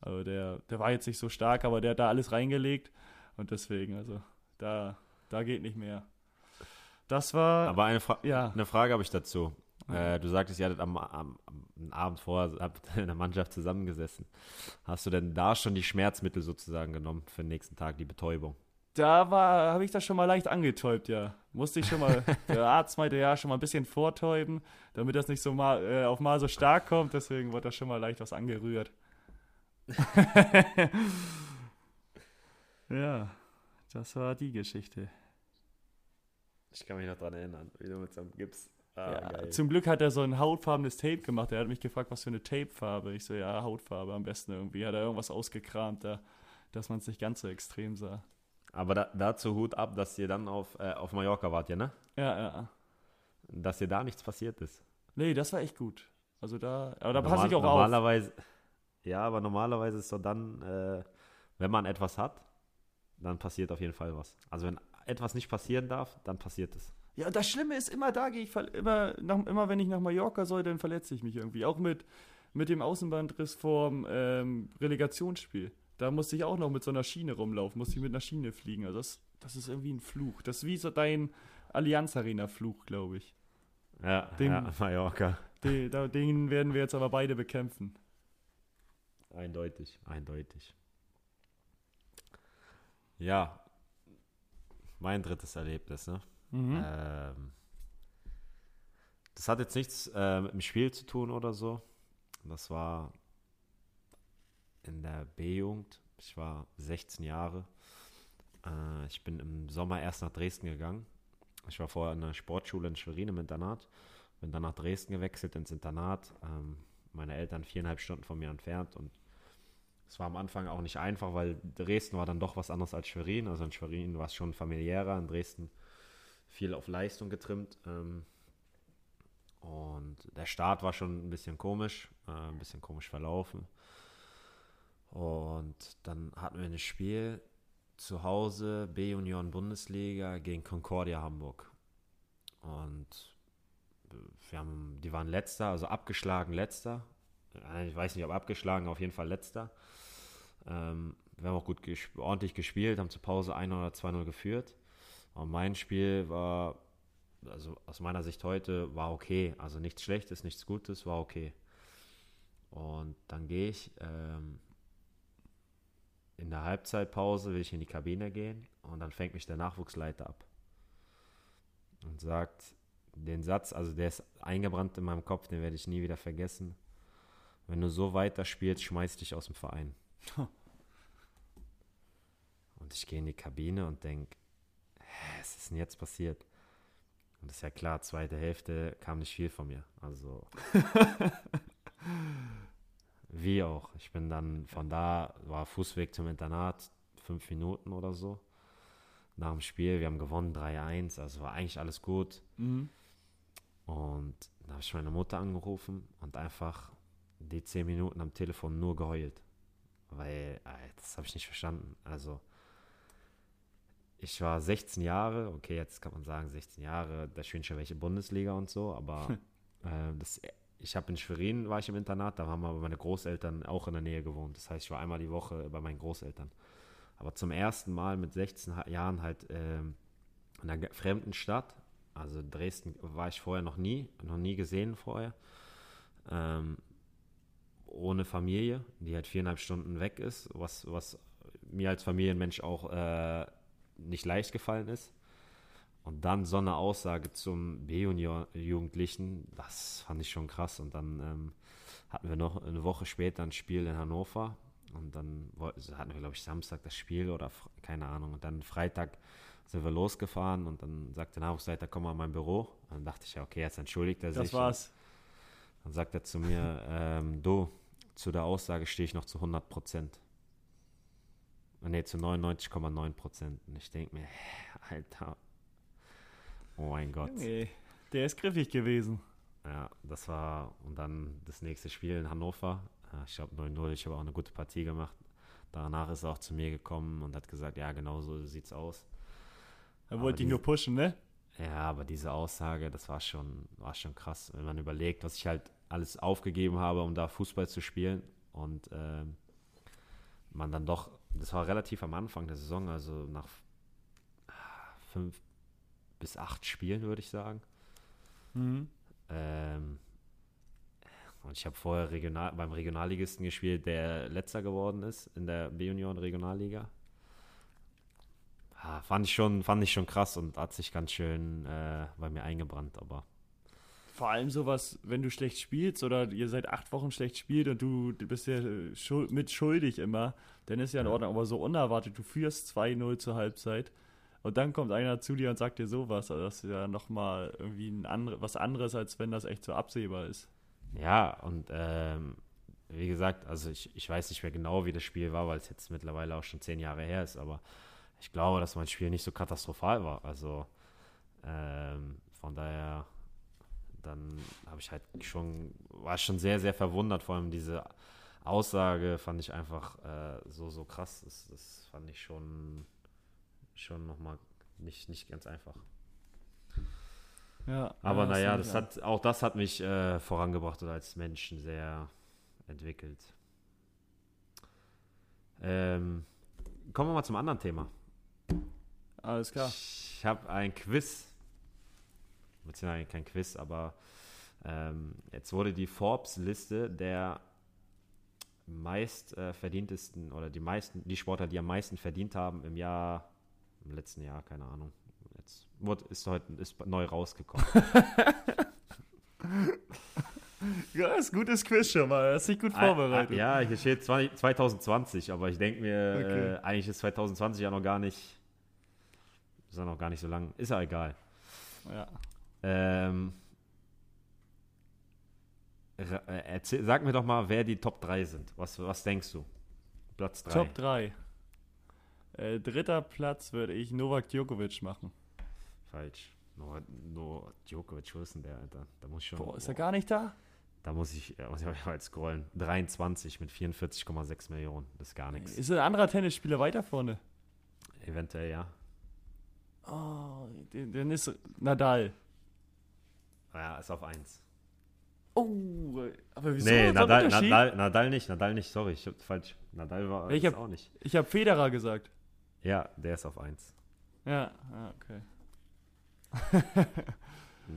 Also der, der war jetzt nicht so stark, aber der hat da alles reingelegt und deswegen, also da, da geht nicht mehr. Das war. Aber eine, Fra ja. eine Frage habe ich dazu. Äh, du sagtest, ihr hattet am, am, am Abend vorher habt in der Mannschaft zusammengesessen. Hast du denn da schon die Schmerzmittel sozusagen genommen für den nächsten Tag, die Betäubung? Da war, habe ich das schon mal leicht angetäubt, ja. Musste ich schon mal, der Arzt meinte ja, schon mal ein bisschen vortäuben, damit das nicht so mal äh, auf mal so stark kommt, deswegen wurde da schon mal leicht was angerührt. ja, das war die Geschichte. Ich kann mich noch daran erinnern, wie du mit so einem Gips Ah, ja, zum Glück hat er so ein hautfarbenes Tape gemacht. Er hat mich gefragt, was für eine Tapefarbe. Ich so, ja, Hautfarbe am besten irgendwie. Hat er irgendwas ausgekramt, da, dass man es nicht ganz so extrem sah. Aber da, dazu Hut ab, dass ihr dann auf, äh, auf Mallorca wart, ja, ne? Ja, ja. Dass dir da nichts passiert ist. Nee, das war echt gut. Also da, aber da passe ich auch normalerweise, auf. Ja, aber normalerweise ist so dann, äh, wenn man etwas hat, dann passiert auf jeden Fall was. Also wenn etwas nicht passieren darf, dann passiert es. Ja, das Schlimme ist, immer da gehe ich, immer, nach, immer wenn ich nach Mallorca soll, dann verletze ich mich irgendwie. Auch mit, mit dem Außenbandriss vorm ähm, Relegationsspiel. Da musste ich auch noch mit so einer Schiene rumlaufen, musste ich mit einer Schiene fliegen. Also das, das ist irgendwie ein Fluch. Das ist wie so dein Allianz Arena-Fluch, glaube ich. Ja, den, ja, Mallorca. Den, den werden wir jetzt aber beide bekämpfen. Eindeutig, eindeutig. Ja, mein drittes Erlebnis, ne? Mhm. Ähm, das hat jetzt nichts äh, mit dem Spiel zu tun oder so. Das war in der B-Jugend. Ich war 16 Jahre. Äh, ich bin im Sommer erst nach Dresden gegangen. Ich war vorher in der Sportschule in Schwerin im Internat. Bin dann nach Dresden gewechselt ins Internat. Ähm, meine Eltern viereinhalb Stunden von mir entfernt und es war am Anfang auch nicht einfach, weil Dresden war dann doch was anderes als Schwerin. Also in Schwerin war es schon familiärer. In Dresden viel auf Leistung getrimmt. Ähm, und der Start war schon ein bisschen komisch, äh, ein bisschen komisch verlaufen. Und dann hatten wir ein Spiel zu Hause, B-Union Bundesliga gegen Concordia Hamburg. Und wir haben, die waren letzter, also abgeschlagen letzter. Äh, ich weiß nicht, ob abgeschlagen, auf jeden Fall letzter. Ähm, wir haben auch gut gesp ordentlich gespielt, haben zur Pause 1 oder 2-0 geführt. Und mein Spiel war, also aus meiner Sicht heute, war okay. Also nichts Schlechtes, nichts Gutes, war okay. Und dann gehe ich ähm, in der Halbzeitpause, will ich in die Kabine gehen und dann fängt mich der Nachwuchsleiter ab und sagt den Satz, also der ist eingebrannt in meinem Kopf, den werde ich nie wieder vergessen. Wenn du so weiter spielst, schmeiß dich aus dem Verein. und ich gehe in die Kabine und denke, was ist denn jetzt passiert? Und das ist ja klar, zweite Hälfte kam nicht viel von mir. Also. wie auch. Ich bin dann von da, war Fußweg zum Internat, fünf Minuten oder so. nach dem Spiel. Wir haben gewonnen 3-1, also war eigentlich alles gut. Mhm. Und da habe ich meine Mutter angerufen und einfach die zehn Minuten am Telefon nur geheult. Weil, äh, das habe ich nicht verstanden. Also, ich war 16 Jahre, okay, jetzt kann man sagen 16 Jahre, da spielen schon welche Bundesliga und so, aber äh, das, ich habe in Schwerin, war ich im Internat, da haben aber meine Großeltern auch in der Nähe gewohnt. Das heißt, ich war einmal die Woche bei meinen Großeltern. Aber zum ersten Mal mit 16 Jahren halt ähm, in einer fremden Stadt, also Dresden war ich vorher noch nie, noch nie gesehen vorher. Ähm, ohne Familie, die halt viereinhalb Stunden weg ist, was, was mir als Familienmensch auch äh, nicht leicht gefallen ist. Und dann so eine Aussage zum B-Jugendlichen, das fand ich schon krass. Und dann ähm, hatten wir noch eine Woche später ein Spiel in Hannover. Und dann hatten wir, glaube ich, Samstag das Spiel oder keine Ahnung. Und dann Freitag sind wir losgefahren und dann sagte der Nachwuchsleiter, komm mal in mein Büro. Und dann dachte ich, ja, okay, jetzt entschuldigt er sich. Das war's. Dann sagt er zu mir, ähm, du, zu der Aussage stehe ich noch zu 100 Prozent. Ne, zu 99,9 Prozent. Und ich denke mir, Alter, oh mein Gott. Nee, der ist griffig gewesen. Ja, das war, und dann das nächste Spiel in Hannover. Ich glaube 9-0, ich habe auch eine gute Partie gemacht. Danach ist er auch zu mir gekommen und hat gesagt, ja, genau so sieht's aus. Er wollte ihn nur pushen, ne? Ja, aber diese Aussage, das war schon, war schon krass, wenn man überlegt, was ich halt alles aufgegeben habe, um da Fußball zu spielen. Und ähm, man dann doch, das war relativ am Anfang der Saison, also nach fünf bis acht Spielen, würde ich sagen. Mhm. Ähm, und ich habe vorher Regional, beim Regionalligisten gespielt, der letzter geworden ist in der B-Union Regionalliga. Ah, fand, ich schon, fand ich schon krass und hat sich ganz schön äh, bei mir eingebrannt, aber. Vor allem sowas, wenn du schlecht spielst oder ihr seit acht Wochen schlecht spielt und du, bist ja schuld, mit schuldig immer, dann ist ja in Ordnung. Aber so unerwartet, du führst 2-0 zur Halbzeit und dann kommt einer zu dir und sagt dir sowas. Also das ist ja nochmal irgendwie ein andre, was anderes, als wenn das echt so absehbar ist. Ja, und ähm, wie gesagt, also ich, ich weiß nicht mehr genau, wie das Spiel war, weil es jetzt mittlerweile auch schon zehn Jahre her ist, aber ich glaube, dass mein Spiel nicht so katastrophal war. Also ähm, von daher, dann habe ich halt schon, war schon sehr, sehr verwundert, vor allem diese Aussage fand ich einfach äh, so, so krass. Das, das fand ich schon, schon nochmal nicht, nicht ganz einfach. Ja, Aber ja, naja, das hat, auch das hat mich äh, vorangebracht oder als Menschen sehr entwickelt. Ähm, kommen wir mal zum anderen Thema. Alles klar. Ich habe ein Quiz. Beziehungsweise kein Quiz, aber ähm, jetzt wurde die Forbes-Liste der meist äh, oder die meisten, die Sportler, die am meisten verdient haben im Jahr, im letzten Jahr, keine Ahnung. Jetzt wurde, ist heute ist neu rausgekommen. Ja, ist gutes Quiz schon mal. Hast dich gut vorbereitet. Ja, hier steht 20, 2020, aber ich denke mir, Okay. äh, eigentlich ist 2020 ja noch gar nicht, ist ja noch gar nicht so lang. Ist ja egal. Ja. Ähm, äh, erzähl, sag mir doch mal, wer die Top 3 sind. Was, was denkst du? Platz 3. Top 3. Äh, dritter Platz würde ich Novak Djokovic machen. Falsch. Nur, nur Djokovic, wo ist denn der, Alter? Da muss ich schon. Boah, ist er gar nicht da? Da muss ich, muss ich mal scrollen. 23 mit 44,6 Millionen. Das ist gar nichts. Ist ein anderer Tennisspieler weiter vorne? Eventuell, ja. Oh, den- dann ist Nadal. Ja, ist auf 1. Oh, aber wieso? Nee, Nadal? Nadal, Nadal nicht, Nadal nicht, sorry, ich hab falsch. Nadal war Ich hab- auch nicht. Ich habe Federer gesagt. Ja, der ist auf 1. Ja, ah, okay.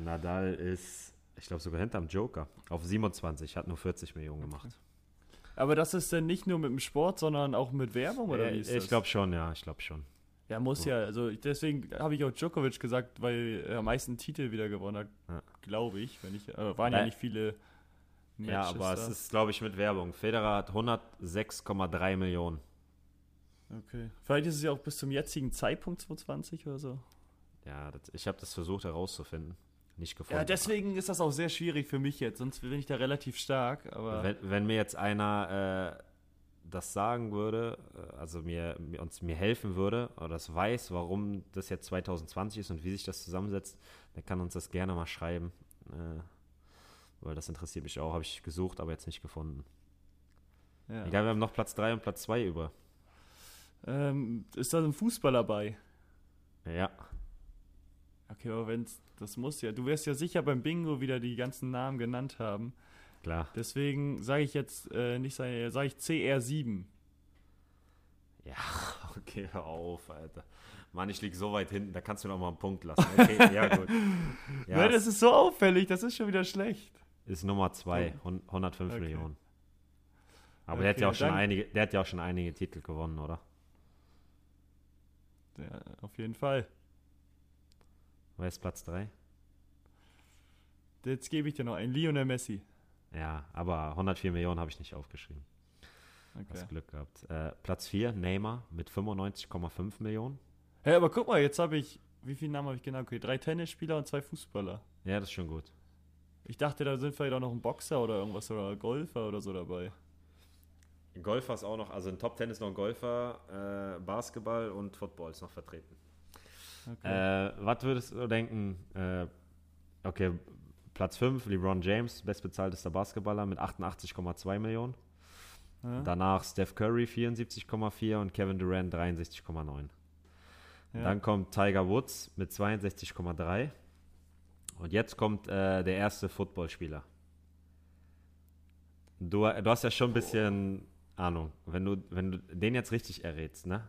Nadal ist, ich glaube sogar hinterm Joker, auf 27, hat nur 40 Millionen gemacht. Aber das ist denn nicht nur mit dem Sport, sondern auch mit Werbung oder wie Äh, ist das? ich glaube schon, ja, ich glaube schon. Ja, muss ja. Also deswegen habe ich auch Djokovic gesagt, weil er am meisten Titel wieder gewonnen hat, Ja. glaube ich. Wenn ich äh, waren ja Äh, nicht viele Matches ja, aber da. es ist, glaube ich, mit Werbung. Federer hat 106,3 Millionen. Okay. Vielleicht ist es ja auch bis zum jetzigen Zeitpunkt 2020 oder so. Ja, das, ich habe das versucht herauszufinden. Nicht gefunden. Ja, deswegen ist das auch sehr schwierig für mich jetzt. Sonst bin ich da relativ stark. Aber Wenn, wenn mir jetzt einer äh, das sagen würde, äh, also mir, mir, uns mir helfen würde oder das weiß, warum das jetzt 2020 ist und wie sich das zusammensetzt, der kann uns das gerne mal schreiben. Äh, weil das interessiert mich auch. Habe ich gesucht, aber jetzt nicht gefunden. Ja. Egal, wir haben noch Platz 3 und Platz 2 über. Ähm, ist da ein Fußballer bei? Ja. Okay, aber wenn das muss ja, du wirst ja sicher beim Bingo wieder die ganzen Namen genannt haben. Klar. Deswegen sage ich jetzt äh, nicht, sage ich CR7. Ja, okay, hör auf, Alter. Mann, ich liege so weit hinten, da kannst du noch mal einen Punkt lassen. Okay, ja, gut. Ja, Nein, das ist so auffällig, das ist schon wieder schlecht. Ist Nummer 2, 105 okay. Millionen. Aber okay, der, hat ja auch schon einige, der hat ja auch schon einige Titel gewonnen, oder? Ja, auf jeden Fall. Wer ist Platz 3? Jetzt gebe ich dir noch einen Lionel Messi. Ja, aber 104 Millionen habe ich nicht aufgeschrieben. Okay. Hast Glück gehabt. Äh, Platz 4, Neymar mit 95,5 Millionen. Hä, hey, aber guck mal, jetzt habe ich, wie viele Namen habe ich genau? Okay, drei Tennisspieler und zwei Fußballer. Ja, das ist schon gut. Ich dachte, da sind vielleicht auch noch ein Boxer oder irgendwas oder Golfer oder so dabei. Golfer ist auch noch, also in Top 10 ist noch ein Golfer, äh, Basketball und Football ist noch vertreten. Okay. Äh, was würdest du denken? Äh, okay, Platz 5, LeBron James, bestbezahltester Basketballer mit 88,2 Millionen. Ja. Danach Steph Curry 74,4 und Kevin Durant 63,9. Ja. Dann kommt Tiger Woods mit 62,3. Und jetzt kommt äh, der erste Footballspieler. Du, du hast ja schon ein bisschen Ahnung. Wenn du, wenn du den jetzt richtig errätst, ne?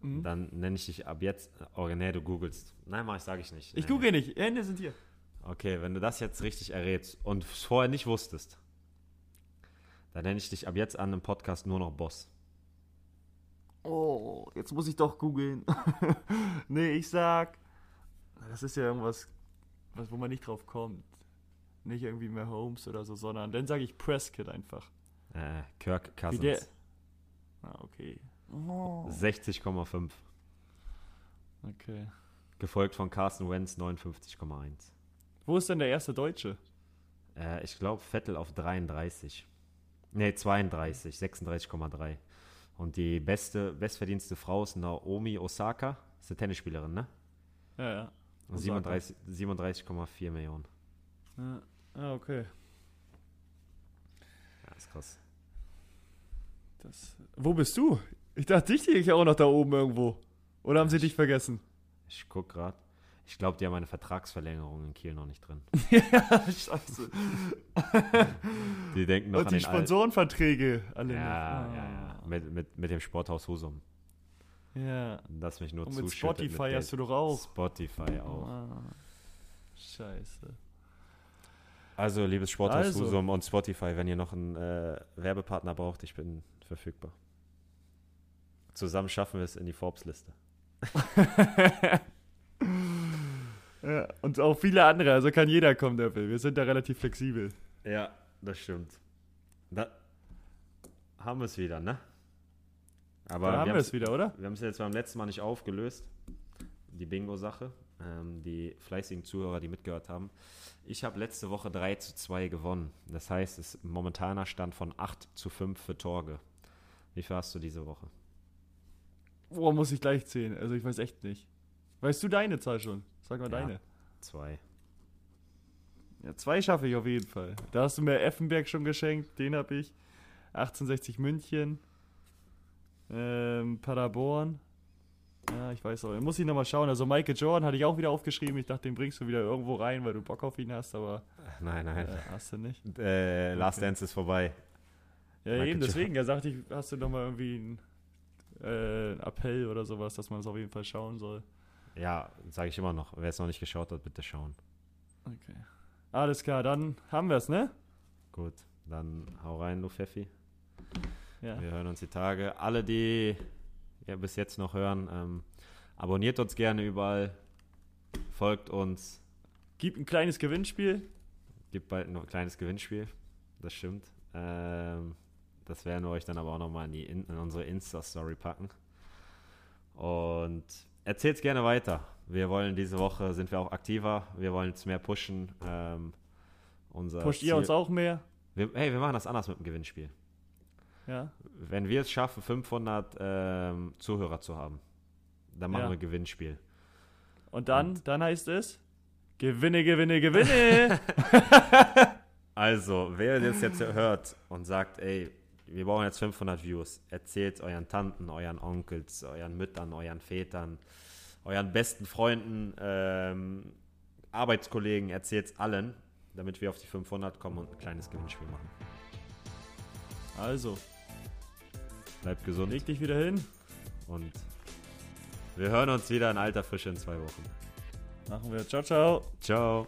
Mhm. Dann nenne ich dich ab jetzt. Oh, nee, du googelst. Nein, mach ich, sage ich nicht. Ich nee, google nee. nicht. Hände sind hier. Okay, wenn du das jetzt richtig errätst und es vorher nicht wusstest, dann nenne ich dich ab jetzt an im Podcast nur noch Boss. Oh, jetzt muss ich doch googeln. nee, ich sag. Das ist ja irgendwas, was, wo man nicht drauf kommt. Nicht irgendwie mehr Holmes oder so, sondern dann sage ich Prescott einfach. Äh, Kirk Cousins. Wie der? Ah, okay. Oh. 60,5. Okay. Gefolgt von Carson Wentz 59,1. Wo ist denn der erste Deutsche? Äh, ich glaube Vettel auf 33. Ne, 32, 36,3. Und die beste, bestverdienste Frau ist Naomi Osaka. Ist eine Tennisspielerin, ne? Ja, ja. 37,4 37, Millionen. Ja, ah, okay. Ja, ist krass. Das, wo bist du? Ich dachte, dich sehe ich auch noch da oben irgendwo. Oder haben sie dich vergessen? Ich guck gerade. Ich glaube, die haben eine Vertragsverlängerung in Kiel noch nicht drin. ja, scheiße. die denken noch Und an die Sponsorenverträge alle. Ja, ah. ja, ja. Mit, mit, mit dem Sporthaus Husum. Ja. Das mich nur Und mit Spotify mit hast du doch auch. Spotify auch. Ah. Scheiße. Also, liebes Sporthaus also. Husum und Spotify, wenn ihr noch einen äh, Werbepartner braucht, ich bin verfügbar. Zusammen schaffen wir es in die Forbes-Liste. ja, und auch viele andere, also kann jeder kommen, der will. Wir sind da relativ flexibel. Ja, das stimmt. Da haben wir es wieder, ne? Aber da haben wir es wieder, oder? Wir haben es jetzt beim letzten Mal nicht aufgelöst, die Bingo-Sache. Ähm, die fleißigen Zuhörer, die mitgehört haben. Ich habe letzte Woche 3 zu 2 gewonnen. Das heißt, es ist ein momentaner Stand von 8 zu 5 für Torge. Wie viel hast du diese Woche? Boah, muss ich gleich zählen. Also ich weiß echt nicht. Weißt du deine Zahl schon? Sag mal ja, deine. Zwei. Ja, zwei schaffe ich auf jeden Fall. Da hast du mir Effenberg schon geschenkt, den habe ich. 1860 München. Ähm, Paderborn. Ja, ich weiß auch. Muss ich nochmal schauen. Also Michael Jordan hatte ich auch wieder aufgeschrieben. Ich dachte, den bringst du wieder irgendwo rein, weil du Bock auf ihn hast, aber. Nein, nein. Äh, hast du nicht? Äh, Last okay. Dance ist vorbei. Ja, Michael eben, deswegen. Er sagte ich, hast du nochmal irgendwie einen äh, Appell oder sowas, dass man es auf jeden Fall schauen soll. Ja, sage ich immer noch. Wer es noch nicht geschaut hat, bitte schauen. Okay. Alles klar, dann haben wir es, ne? Gut, dann hau rein, du Pfeffi. Ja. Wir hören uns die Tage. Alle, die ja, bis jetzt noch hören, ähm, abonniert uns gerne überall, folgt uns. Gibt ein kleines Gewinnspiel. Gibt bald ein kleines Gewinnspiel, das stimmt. Ähm, das werden wir euch dann aber auch nochmal in, in unsere Insta-Story packen. Und erzählt es gerne weiter. Wir wollen diese Woche, sind wir auch aktiver. Wir wollen es mehr pushen. Ähm, unser Pusht Ziel, ihr uns auch mehr? Wir, hey, wir machen das anders mit dem Gewinnspiel. Ja. Wenn wir es schaffen, 500 ähm, Zuhörer zu haben, dann machen Ja. wir ein Gewinnspiel. Und dann, dann heißt es Gewinne, Gewinne, Gewinne. Also, wer das jetzt hört und sagt, ey, wir brauchen jetzt 500 Views, erzählt euren Tanten, euren Onkels, euren Müttern, euren Vätern, euren besten Freunden, ähm, Arbeitskollegen, erzählt allen, damit wir auf die 500 kommen und ein kleines Gewinnspiel machen. also, Bleibt gesund leg dich wieder hin. und wir hören uns wieder in alter Frische in zwei Wochen. Machen wir. Ciao, ciao. Ciao.